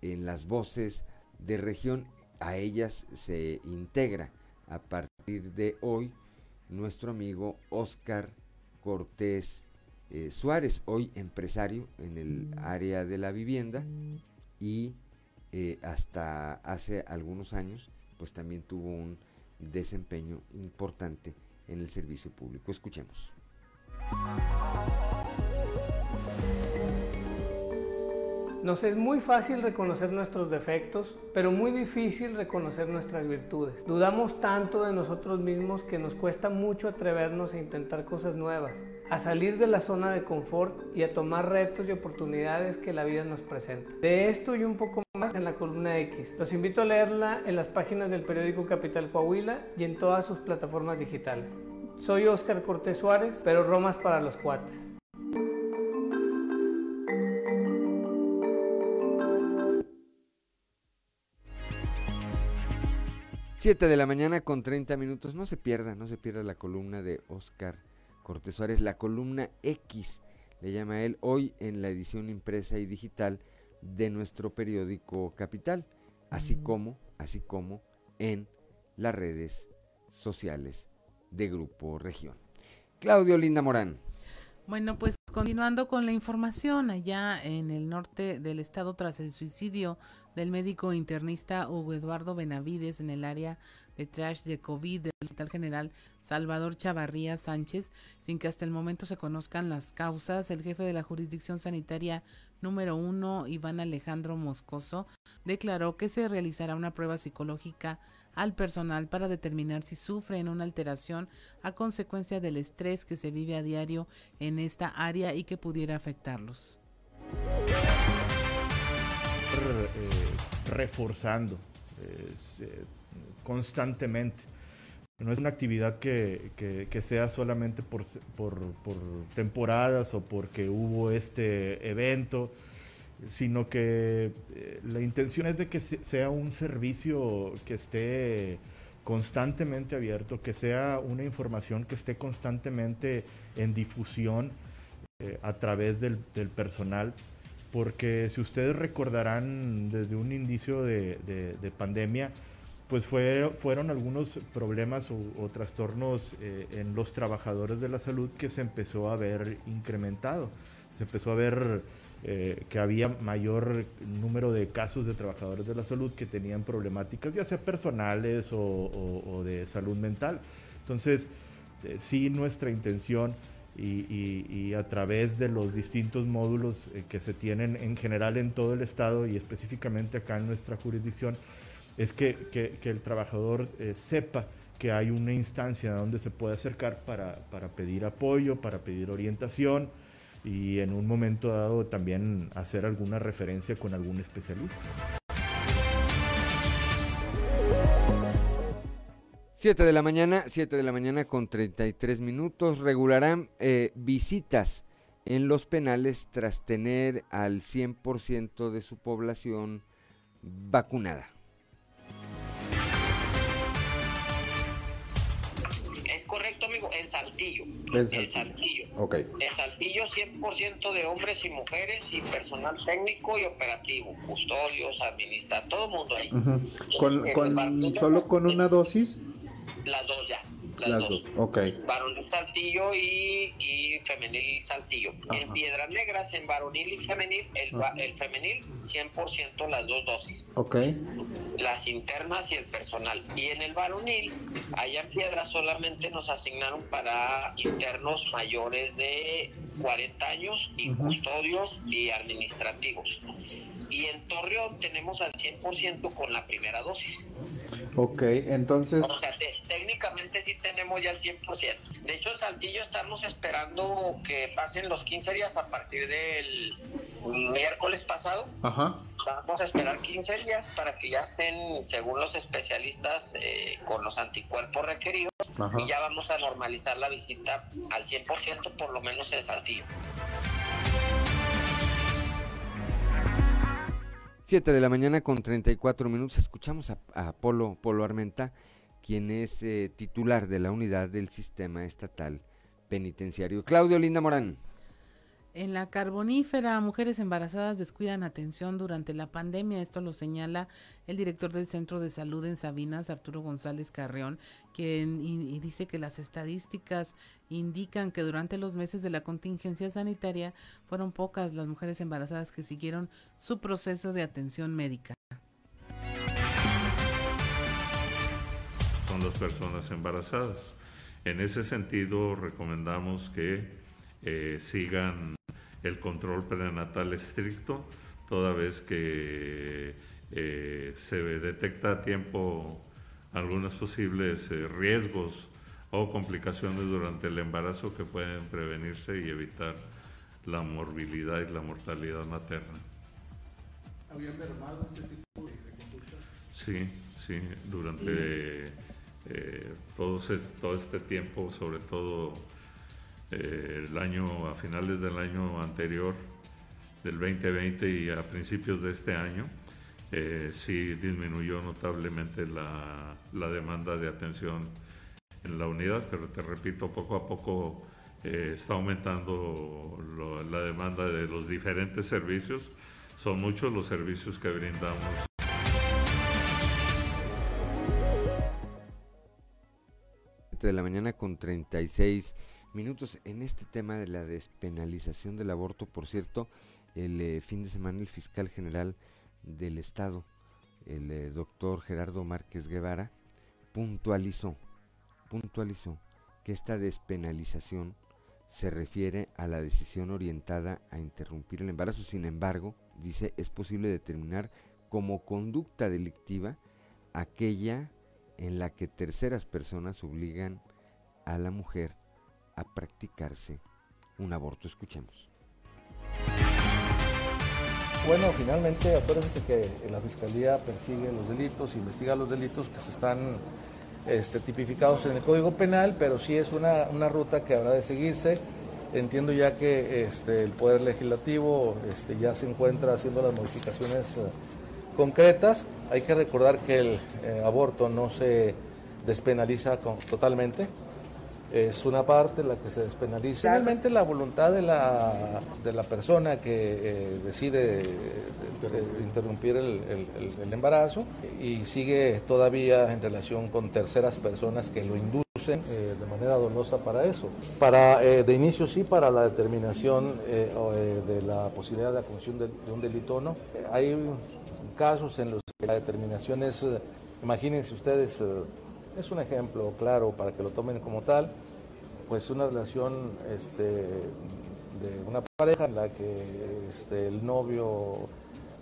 En las voces de región, a ellas se integra a partir de hoy nuestro amigo Oscar Cortés eh, Suárez, hoy empresario en el área de la vivienda y eh, hasta hace algunos años, pues también tuvo un desempeño importante en el servicio público. Escuchemos. Nos es muy fácil reconocer nuestros defectos, pero muy difícil reconocer nuestras virtudes. Dudamos tanto de nosotros mismos que nos cuesta mucho atrevernos a intentar cosas nuevas, a salir de la zona de confort y a tomar retos y oportunidades que la vida nos presenta. De esto y un poco más en la columna X. Los invito a leerla en las páginas del periódico Capital Coahuila y en todas sus plataformas digitales. Soy Óscar Cortés Suárez, pero Romas para los cuates. Siete de la mañana con 30 minutos. No se pierda, no se pierda la columna de Óscar Cortés Suárez, la columna X, le llama él, hoy en la edición impresa y digital de nuestro periódico Capital, así como, así como en las redes sociales de Grupo Región. Claudio Linda Morán. Bueno, pues continuando con la información, allá en el norte del estado tras el suicidio del médico internista Hugo Eduardo Benavides en el área de trash de COVID del Hospital General Salvador Chavarría Sánchez, sin que hasta el momento se conozcan las causas, el jefe de la jurisdicción sanitaria número uno, Iván Alejandro Moscoso, declaró que se realizará una prueba psicológica al personal para determinar si sufren una alteración a consecuencia del estrés que se vive a diario en esta área y que pudiera afectarlos. Eh, reforzando eh, constantemente. No es una actividad que, sea solamente por, por, por, temporadas o porque hubo este evento, sino que eh, la intención es de que sea un servicio que esté constantemente abierto, que sea una información que esté constantemente en difusión eh, a través del, personal, porque si ustedes recordarán desde un inicio de, de pandemia, pues fue, fueron algunos problemas o, trastornos eh, en los trabajadores de la salud que se empezó a ver incrementado. Se empezó a ver eh, que había mayor número de casos de trabajadores de la salud que tenían problemáticas, ya sea personales o, de salud mental. Entonces, eh, sí, nuestra intención y, y, a través de los distintos módulos que se tienen en general en todo el estado y específicamente acá en nuestra jurisdicción, es que, que, el trabajador eh, sepa que hay una instancia donde se puede acercar para, pedir apoyo, para pedir orientación y en un momento dado también hacer alguna referencia con algún especialista. 7 de la mañana, 7 de la mañana con 33 minutos, regularán eh, visitas en los penales tras tener al 100% de su población vacunada. en Saltillo. En Saltillo. En Saltillo. 100% de hombres y mujeres y personal técnico y operativo, custodios, administra, todo el mundo ahí. ¿Con, ¿Solo con una dosis? Las dos ya. Las, dos. Ok. Varonil Saltillo y, y femenil Saltillo. En Piedras Negras, en varonil y femenil, el, el femenil 100% las dos dosis. Ok. Las internas y el personal. Y en el varonil, allá en Piedras solamente nos asignaron para internos mayores de 40 años y custodios y administrativos. Y en Torreón tenemos al 100% con la primera dosis. Ok, entonces... O sea, técnicamente sí tenemos ya el 100%. De hecho, en Saltillo estamos esperando que pasen los 15 días a partir del miércoles pasado. Ajá. Vamos a esperar 15 días para que ya estén, según los especialistas, eh, con los anticuerpos requeridos. Y ya vamos a normalizar la visita al 100%, por lo menos en Saltillo. 7 de la mañana con 34 minutos. Escuchamos a, Polo, Polo Armenta, quien es eh, titular de la unidad del sistema estatal penitenciario. Claudio Linda Morán. En la carbonífera, mujeres embarazadas descuidan atención durante la pandemia. Esto lo señala el director del Centro de Salud en Sabinas, Arturo González Carreón, quien dice que las estadísticas indican que durante los meses de la contingencia sanitaria fueron pocas las mujeres embarazadas que siguieron su proceso de atención médica. Son las personas embarazadas. En ese sentido, recomendamos que eh, sigan el control prenatal estricto, toda vez que eh, se detecta a tiempo algunos posibles eh, riesgos o complicaciones durante el embarazo que pueden prevenirse y evitar la morbilidad y la mortalidad materna. ¿Había mermado este tipo de, consultas? Sí, sí, durante eh, todo, todo este tiempo, sobre todo eh, el año, a finales del año anterior, del 2020 y a principios de este año, eh, sí disminuyó notablemente la, la, demanda de atención en la unidad, pero te repito, poco a poco eh, está aumentando la demanda de los diferentes servicios. Son muchos los servicios que brindamos. de la mañana con 36 minutos en este tema de la despenalización del aborto. Por cierto, el eh, fin de semana el fiscal general del Estado, el eh, doctor Gerardo Márquez Guevara, puntualizó, puntualizó que esta despenalización se refiere a la decisión orientada a interrumpir el embarazo. Sin embargo, dice, es posible determinar como conducta delictiva aquella en la que terceras personas obligan a la mujer a practicarse un aborto. Escuchemos. Bueno, finalmente acuérdense que la Fiscalía persigue los delitos, investiga los delitos que se están este, tipificados en el Código Penal, pero sí es una, una ruta que habrá de seguirse. Entiendo ya que este, el Poder Legislativo este, ya se encuentra haciendo las modificaciones eh, concretas. Hay que recordar que el eh, aborto no se despenaliza totalmente, es una parte la que se despenaliza. Finalmente la voluntad de la, de la persona que eh, decide interrumpir el, embarazo y sigue todavía en relación con terceras personas que lo inducen eh, de manera dolosa para eso. Para, eh, de inicio sí, para la determinación de la posibilidad de la comisión de, de un delito o no. Hay casos en los que la determinación es, imagínense ustedes, es un ejemplo claro para que lo tomen como tal, pues una relación este, de una pareja en la que este, el novio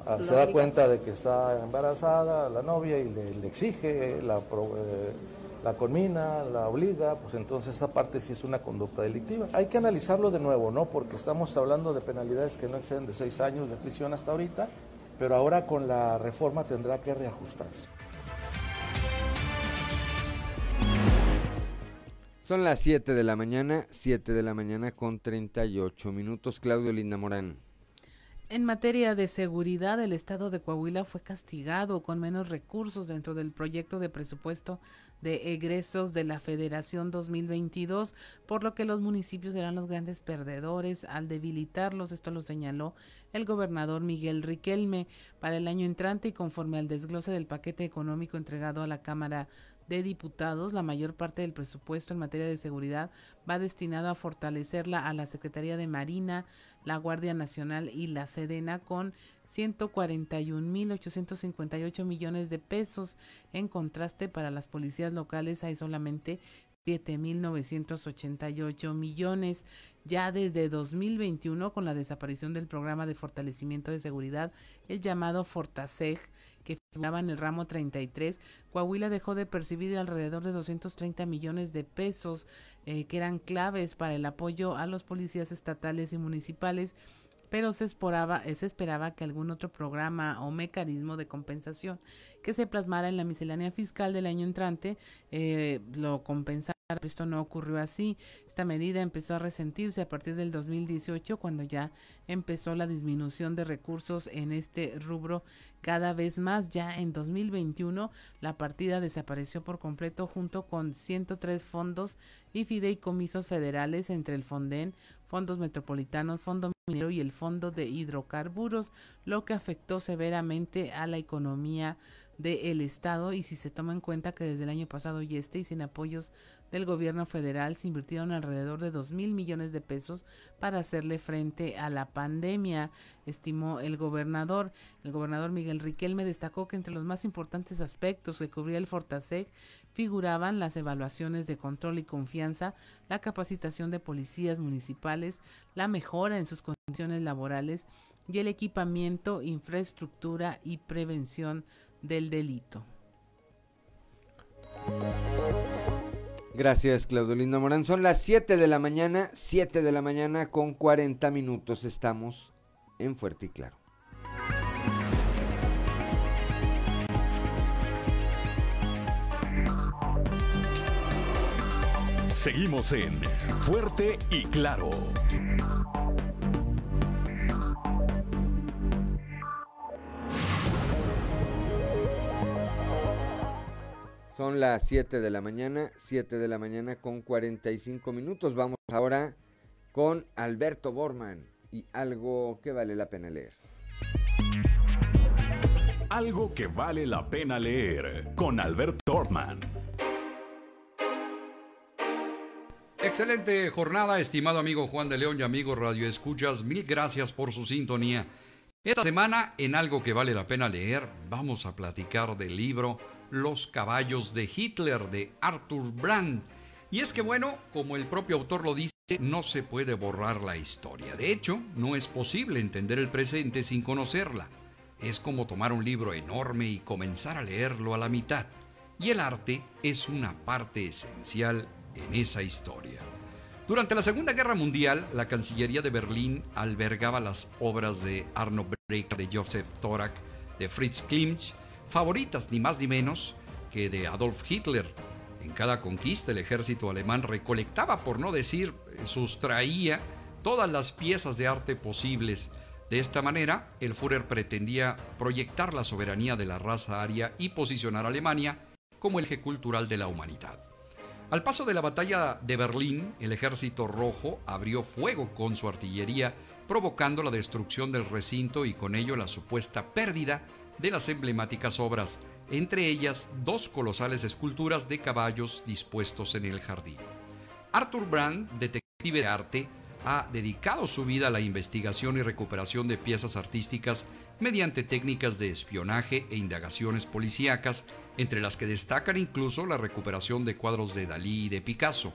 ah, se da cuenta de que está embarazada la novia y le, exige, la, eh, la conmina, la obliga, pues entonces esa parte sí es una conducta delictiva. Hay que analizarlo de nuevo, ¿no? Porque estamos hablando de penalidades que no exceden de seis años de prisión hasta ahorita, pero ahora con la reforma tendrá que reajustarse. Son las 7 de la mañana, 7 de la mañana con 38 minutos. Claudio Linda Morán. En materia de seguridad, el estado de Coahuila fue castigado con menos recursos dentro del proyecto de presupuesto de egresos de la Federación 2022, por lo que los municipios serán los grandes perdedores al debilitarlos. Esto lo señaló el gobernador Miguel Riquelme para el año entrante y conforme al desglose del paquete económico entregado a la Cámara de Diputados, la mayor parte del presupuesto en materia de seguridad va destinado a fortalecerla a la Secretaría de Marina, la Guardia Nacional y la Sedena con 141.858 millones de pesos. En contraste, para las policías locales hay solamente 7.988 millones. Ya desde 2021, con la desaparición del programa de fortalecimiento de seguridad, el llamado Fortaseg, que figuraba en el ramo 33, Coahuila dejó de percibir alrededor de 230 millones de pesos eh, que eran claves para el apoyo a los policías estatales y municipales pero se esperaba, se esperaba que algún otro programa o mecanismo de compensación que se plasmara en la miscelánea fiscal del año entrante eh, lo compensara. Esto no ocurrió así. Esta medida empezó a resentirse a partir del 2018 cuando ya empezó la disminución de recursos en este rubro cada vez más. Ya en 2021 la partida desapareció por completo junto con 103 fondos y fideicomisos federales entre el Fonden, fondos metropolitanos, Fondo Minero y el Fondo de Hidrocarburos, lo que afectó severamente a la economía del Estado y si se toma en cuenta que desde el año pasado y este y sin apoyos del gobierno federal se invirtieron alrededor de dos mil millones de pesos para hacerle frente a la pandemia, estimó el gobernador. El gobernador Miguel Riquelme destacó que entre los más importantes aspectos que cubría el Fortasec figuraban las evaluaciones de control y confianza, la capacitación de policías municipales, la mejora en sus condiciones laborales y el equipamiento, infraestructura y prevención del delito. Gracias, Claudelina Morán. Son las 7 de la mañana, 7 de la mañana con 40 minutos. Estamos en Fuerte y Claro. Seguimos en Fuerte y Claro. Son las 7 de la mañana, 7 de la mañana con 45 minutos. Vamos ahora con Alberto Borman y algo que vale la pena leer. Algo que vale la pena leer con Alberto Borman. Excelente jornada, estimado amigo Juan de León y amigo Radio Escuchas. Mil gracias por su sintonía. Esta semana, en algo que vale la pena leer, vamos a platicar del libro Los caballos de Hitler de Arthur Brand. Y es que bueno, como el propio autor lo dice, no se puede borrar la historia. De hecho, no es posible entender el presente sin conocerla. Es como tomar un libro enorme y comenzar a leerlo a la mitad. Y el arte es una parte esencial en esa historia. Durante la Segunda Guerra Mundial, la Cancillería de Berlín albergaba las obras de Arno Breker, de Joseph Thorak, de Fritz Klimsch, favoritas ni más ni menos que de Adolf Hitler. En cada conquista el ejército alemán recolectaba, por no decir sustraía, todas las piezas de arte posibles. De esta manera, el Führer pretendía proyectar la soberanía de la raza aria y posicionar a Alemania como el eje cultural de la humanidad. Al paso de la batalla de Berlín, el ejército rojo abrió fuego con su artillería, provocando la destrucción del recinto y con ello la supuesta pérdida de las emblemáticas obras, entre ellas dos colosales esculturas de caballos dispuestos en el jardín. Arthur Brand, detective de arte, ha dedicado su vida a la investigación y recuperación de piezas artísticas mediante técnicas de espionaje e indagaciones policíacas, entre las que destacan incluso la recuperación de cuadros de Dalí y de Picasso.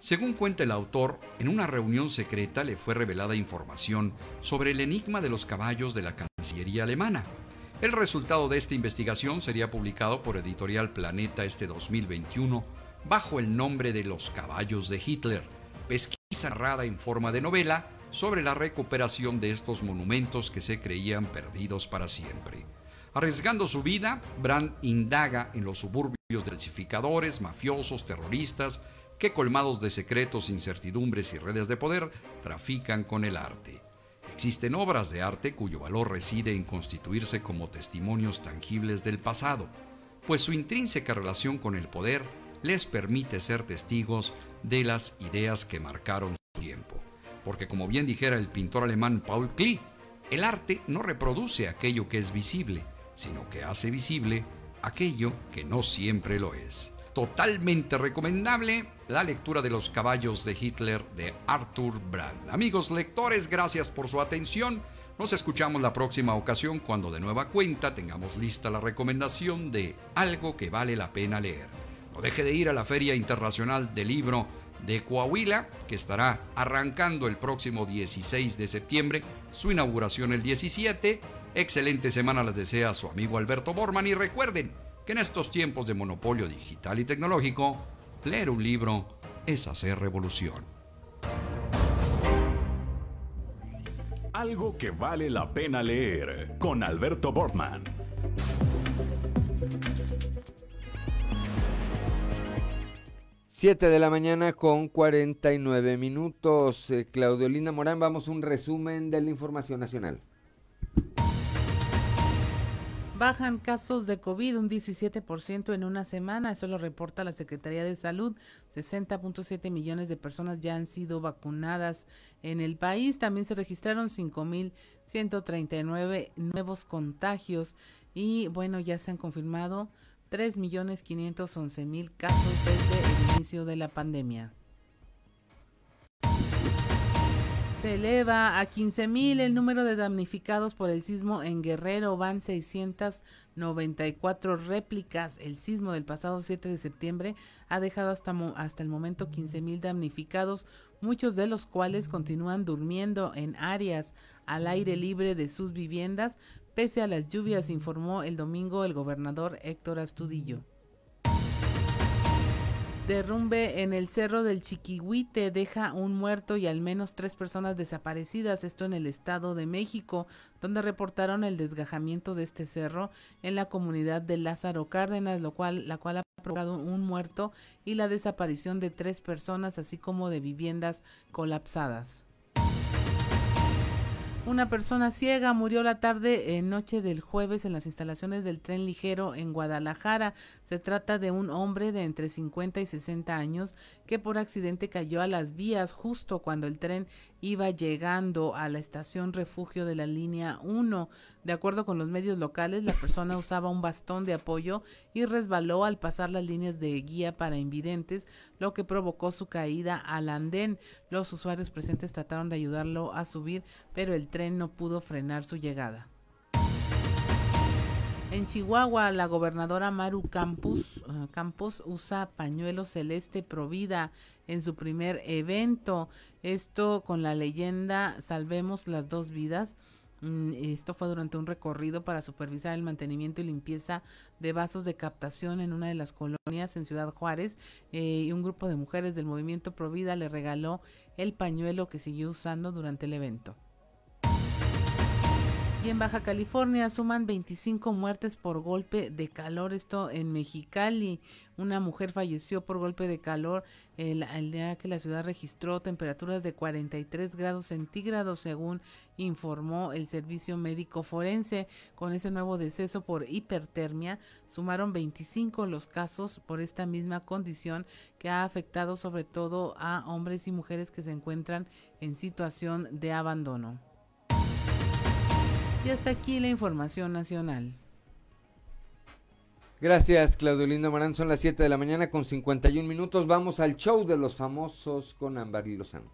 Según cuenta el autor, en una reunión secreta le fue revelada información sobre el enigma de los caballos de la Cancillería alemana. El resultado de esta investigación sería publicado por Editorial Planeta este 2021 bajo el nombre de Los caballos de Hitler, pesquisa narrada en forma de novela sobre la recuperación de estos monumentos que se creían perdidos para siempre. Arriesgando su vida, Brand indaga en los suburbios de falsificadores, mafiosos, terroristas, que colmados de secretos, incertidumbres y redes de poder, trafican con el arte. Existen obras de arte cuyo valor reside en constituirse como testimonios tangibles del pasado, pues su intrínseca relación con el poder les permite ser testigos de las ideas que marcaron su tiempo. Porque como bien dijera el pintor alemán Paul Klee, el arte no reproduce aquello que es visible, sino que hace visible aquello que no siempre lo es. Totalmente recomendable la lectura de Los caballos de Hitler de Arthur Brand. Amigos lectores, gracias por su atención. Nos escuchamos la próxima ocasión cuando de nueva cuenta tengamos lista la recomendación de algo que vale la pena leer. No deje de ir a la Feria Internacional del Libro de Coahuila, que estará arrancando el próximo 16 de septiembre, su inauguración el 17. Excelente semana les desea su amigo Alberto Borman y recuerden que en estos tiempos de monopolio digital y tecnológico, leer un libro es hacer revolución. Algo que vale la pena leer con Alberto Borman. Siete de la mañana con 49 minutos. Eh, Claudio Linda Morán, vamos a un resumen de la información nacional. Bajan casos de COVID un 17% en una semana, eso lo reporta la Secretaría de Salud. 60.7 millones de personas ya han sido vacunadas en el país. También se registraron 5.139 nuevos contagios y bueno, ya se han confirmado 3.511.000 casos desde el inicio de la pandemia. Se eleva a 15.000 el número de damnificados por el sismo en Guerrero. Van 694 réplicas. El sismo del pasado 7 de septiembre ha dejado hasta, hasta el momento 15.000 damnificados, muchos de los cuales continúan durmiendo en áreas al aire libre de sus viviendas, pese a las lluvias, informó el domingo el gobernador Héctor Astudillo. Derrumbe en el cerro del Chiquihuite deja un muerto y al menos tres personas desaparecidas, esto en el Estado de México, donde reportaron el desgajamiento de este cerro en la comunidad de Lázaro Cárdenas, lo cual, la cual ha provocado un muerto y la desaparición de tres personas, así como de viviendas colapsadas. Una persona ciega murió la tarde en noche del jueves en las instalaciones del tren ligero en Guadalajara. Se trata de un hombre de entre 50 y 60 años que por accidente cayó a las vías justo cuando el tren iba llegando a la estación refugio de la línea 1. De acuerdo con los medios locales, la persona usaba un bastón de apoyo y resbaló al pasar las líneas de guía para invidentes, lo que provocó su caída al andén. Los usuarios presentes trataron de ayudarlo a subir, pero el tren no pudo frenar su llegada. En Chihuahua, la gobernadora Maru Campos, uh, Campos usa pañuelo celeste Provida en su primer evento. Esto con la leyenda Salvemos las dos vidas. Mm, esto fue durante un recorrido para supervisar el mantenimiento y limpieza de vasos de captación en una de las colonias en Ciudad Juárez eh, y un grupo de mujeres del movimiento Provida le regaló el pañuelo que siguió usando durante el evento en Baja California suman 25 muertes por golpe de calor. Esto en Mexicali. Una mujer falleció por golpe de calor el, día que la ciudad registró temperaturas de 43 grados centígrados, según informó el Servicio Médico Forense. Con ese nuevo deceso por hipertermia, sumaron 25 los casos por esta misma condición que ha afectado sobre todo a hombres y mujeres que se encuentran en situación de abandono. Y hasta aquí la información nacional. Gracias, Claudio Lindo Morán. Son las 7 de la mañana con 51 minutos. Vamos al show de los famosos con Amberly Lozano.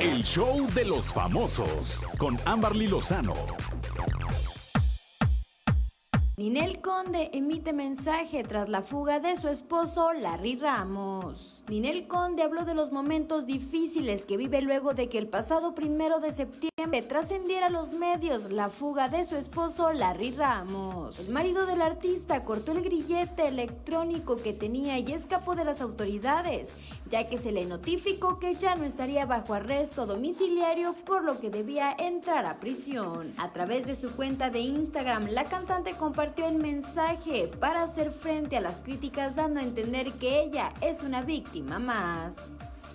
El show de los famosos con Amberly Lozano. Ninel Conde emite mensaje tras la fuga de su esposo Larry Ramos. Ninel Conde habló de los momentos difíciles que vive luego de que el pasado primero de septiembre trascendiera a los medios la fuga de su esposo Larry Ramos. El marido del artista cortó el grillete electrónico que tenía y escapó de las autoridades, ya que se le notificó que ya no estaría bajo arresto domiciliario por lo que debía entrar a prisión. A través de su cuenta de Instagram, la cantante compartió el mensaje para hacer frente a las críticas dando a entender que ella es una víctima más.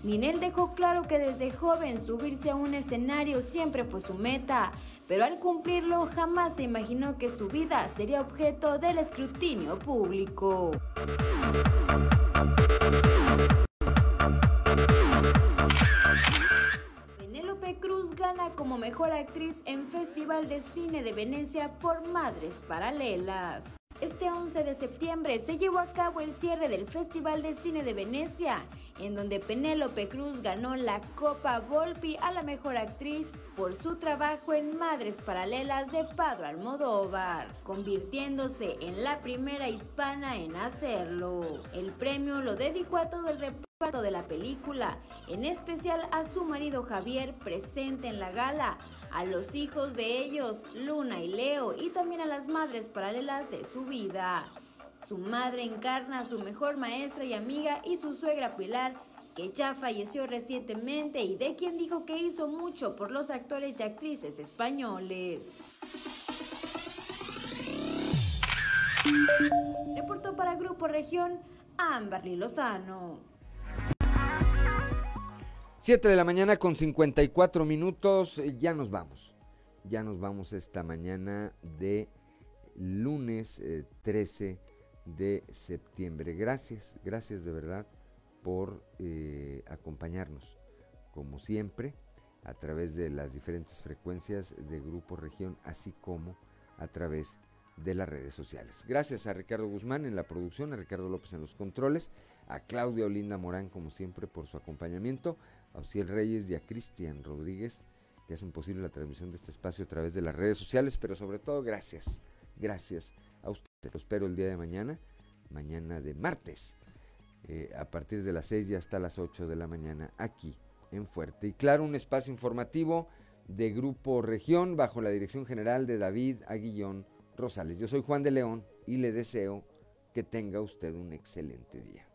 Ninel dejó claro que desde joven subirse a un escenario siempre fue su meta, pero al cumplirlo jamás se imaginó que su vida sería objeto del escrutinio público. Penélope Cruz gana como mejor actriz en Festival de Cine de Venecia por Madres Paralelas. Este 11 de septiembre se llevó a cabo el cierre del Festival de Cine de Venecia, en donde Penélope Cruz ganó la Copa Volpi a la mejor actriz por su trabajo en Madres Paralelas de Padre Almodóvar, convirtiéndose en la primera hispana en hacerlo. El premio lo dedicó a todo el reparto de la película, en especial a su marido Javier presente en la gala, a los hijos de ellos, Luna y Leo, y también a las madres paralelas de su vida. Su madre encarna a su mejor maestra y amiga y su suegra Pilar, que ya falleció recientemente y de quien dijo que hizo mucho por los actores y actrices españoles. Reportó para Grupo Región Amberly Lozano. 7 de la mañana con 54 minutos, ya nos vamos. Ya nos vamos esta mañana de lunes 13 eh, de septiembre. Gracias, gracias de verdad por eh, acompañarnos, como siempre, a través de las diferentes frecuencias de Grupo Región, así como a través de las redes sociales. Gracias a Ricardo Guzmán en la producción, a Ricardo López en los controles, a Claudia Olinda Morán, como siempre, por su acompañamiento a Ociel Reyes y a Cristian Rodríguez, que hacen posible la transmisión de este espacio a través de las redes sociales, pero sobre todo gracias, gracias a ustedes. Los espero el día de mañana, mañana de martes, eh, a partir de las 6 y hasta las 8 de la mañana, aquí en Fuerte. Y claro, un espacio informativo de Grupo Región bajo la dirección general de David Aguillón Rosales. Yo soy Juan de León y le deseo Que tenga usted un excelente día.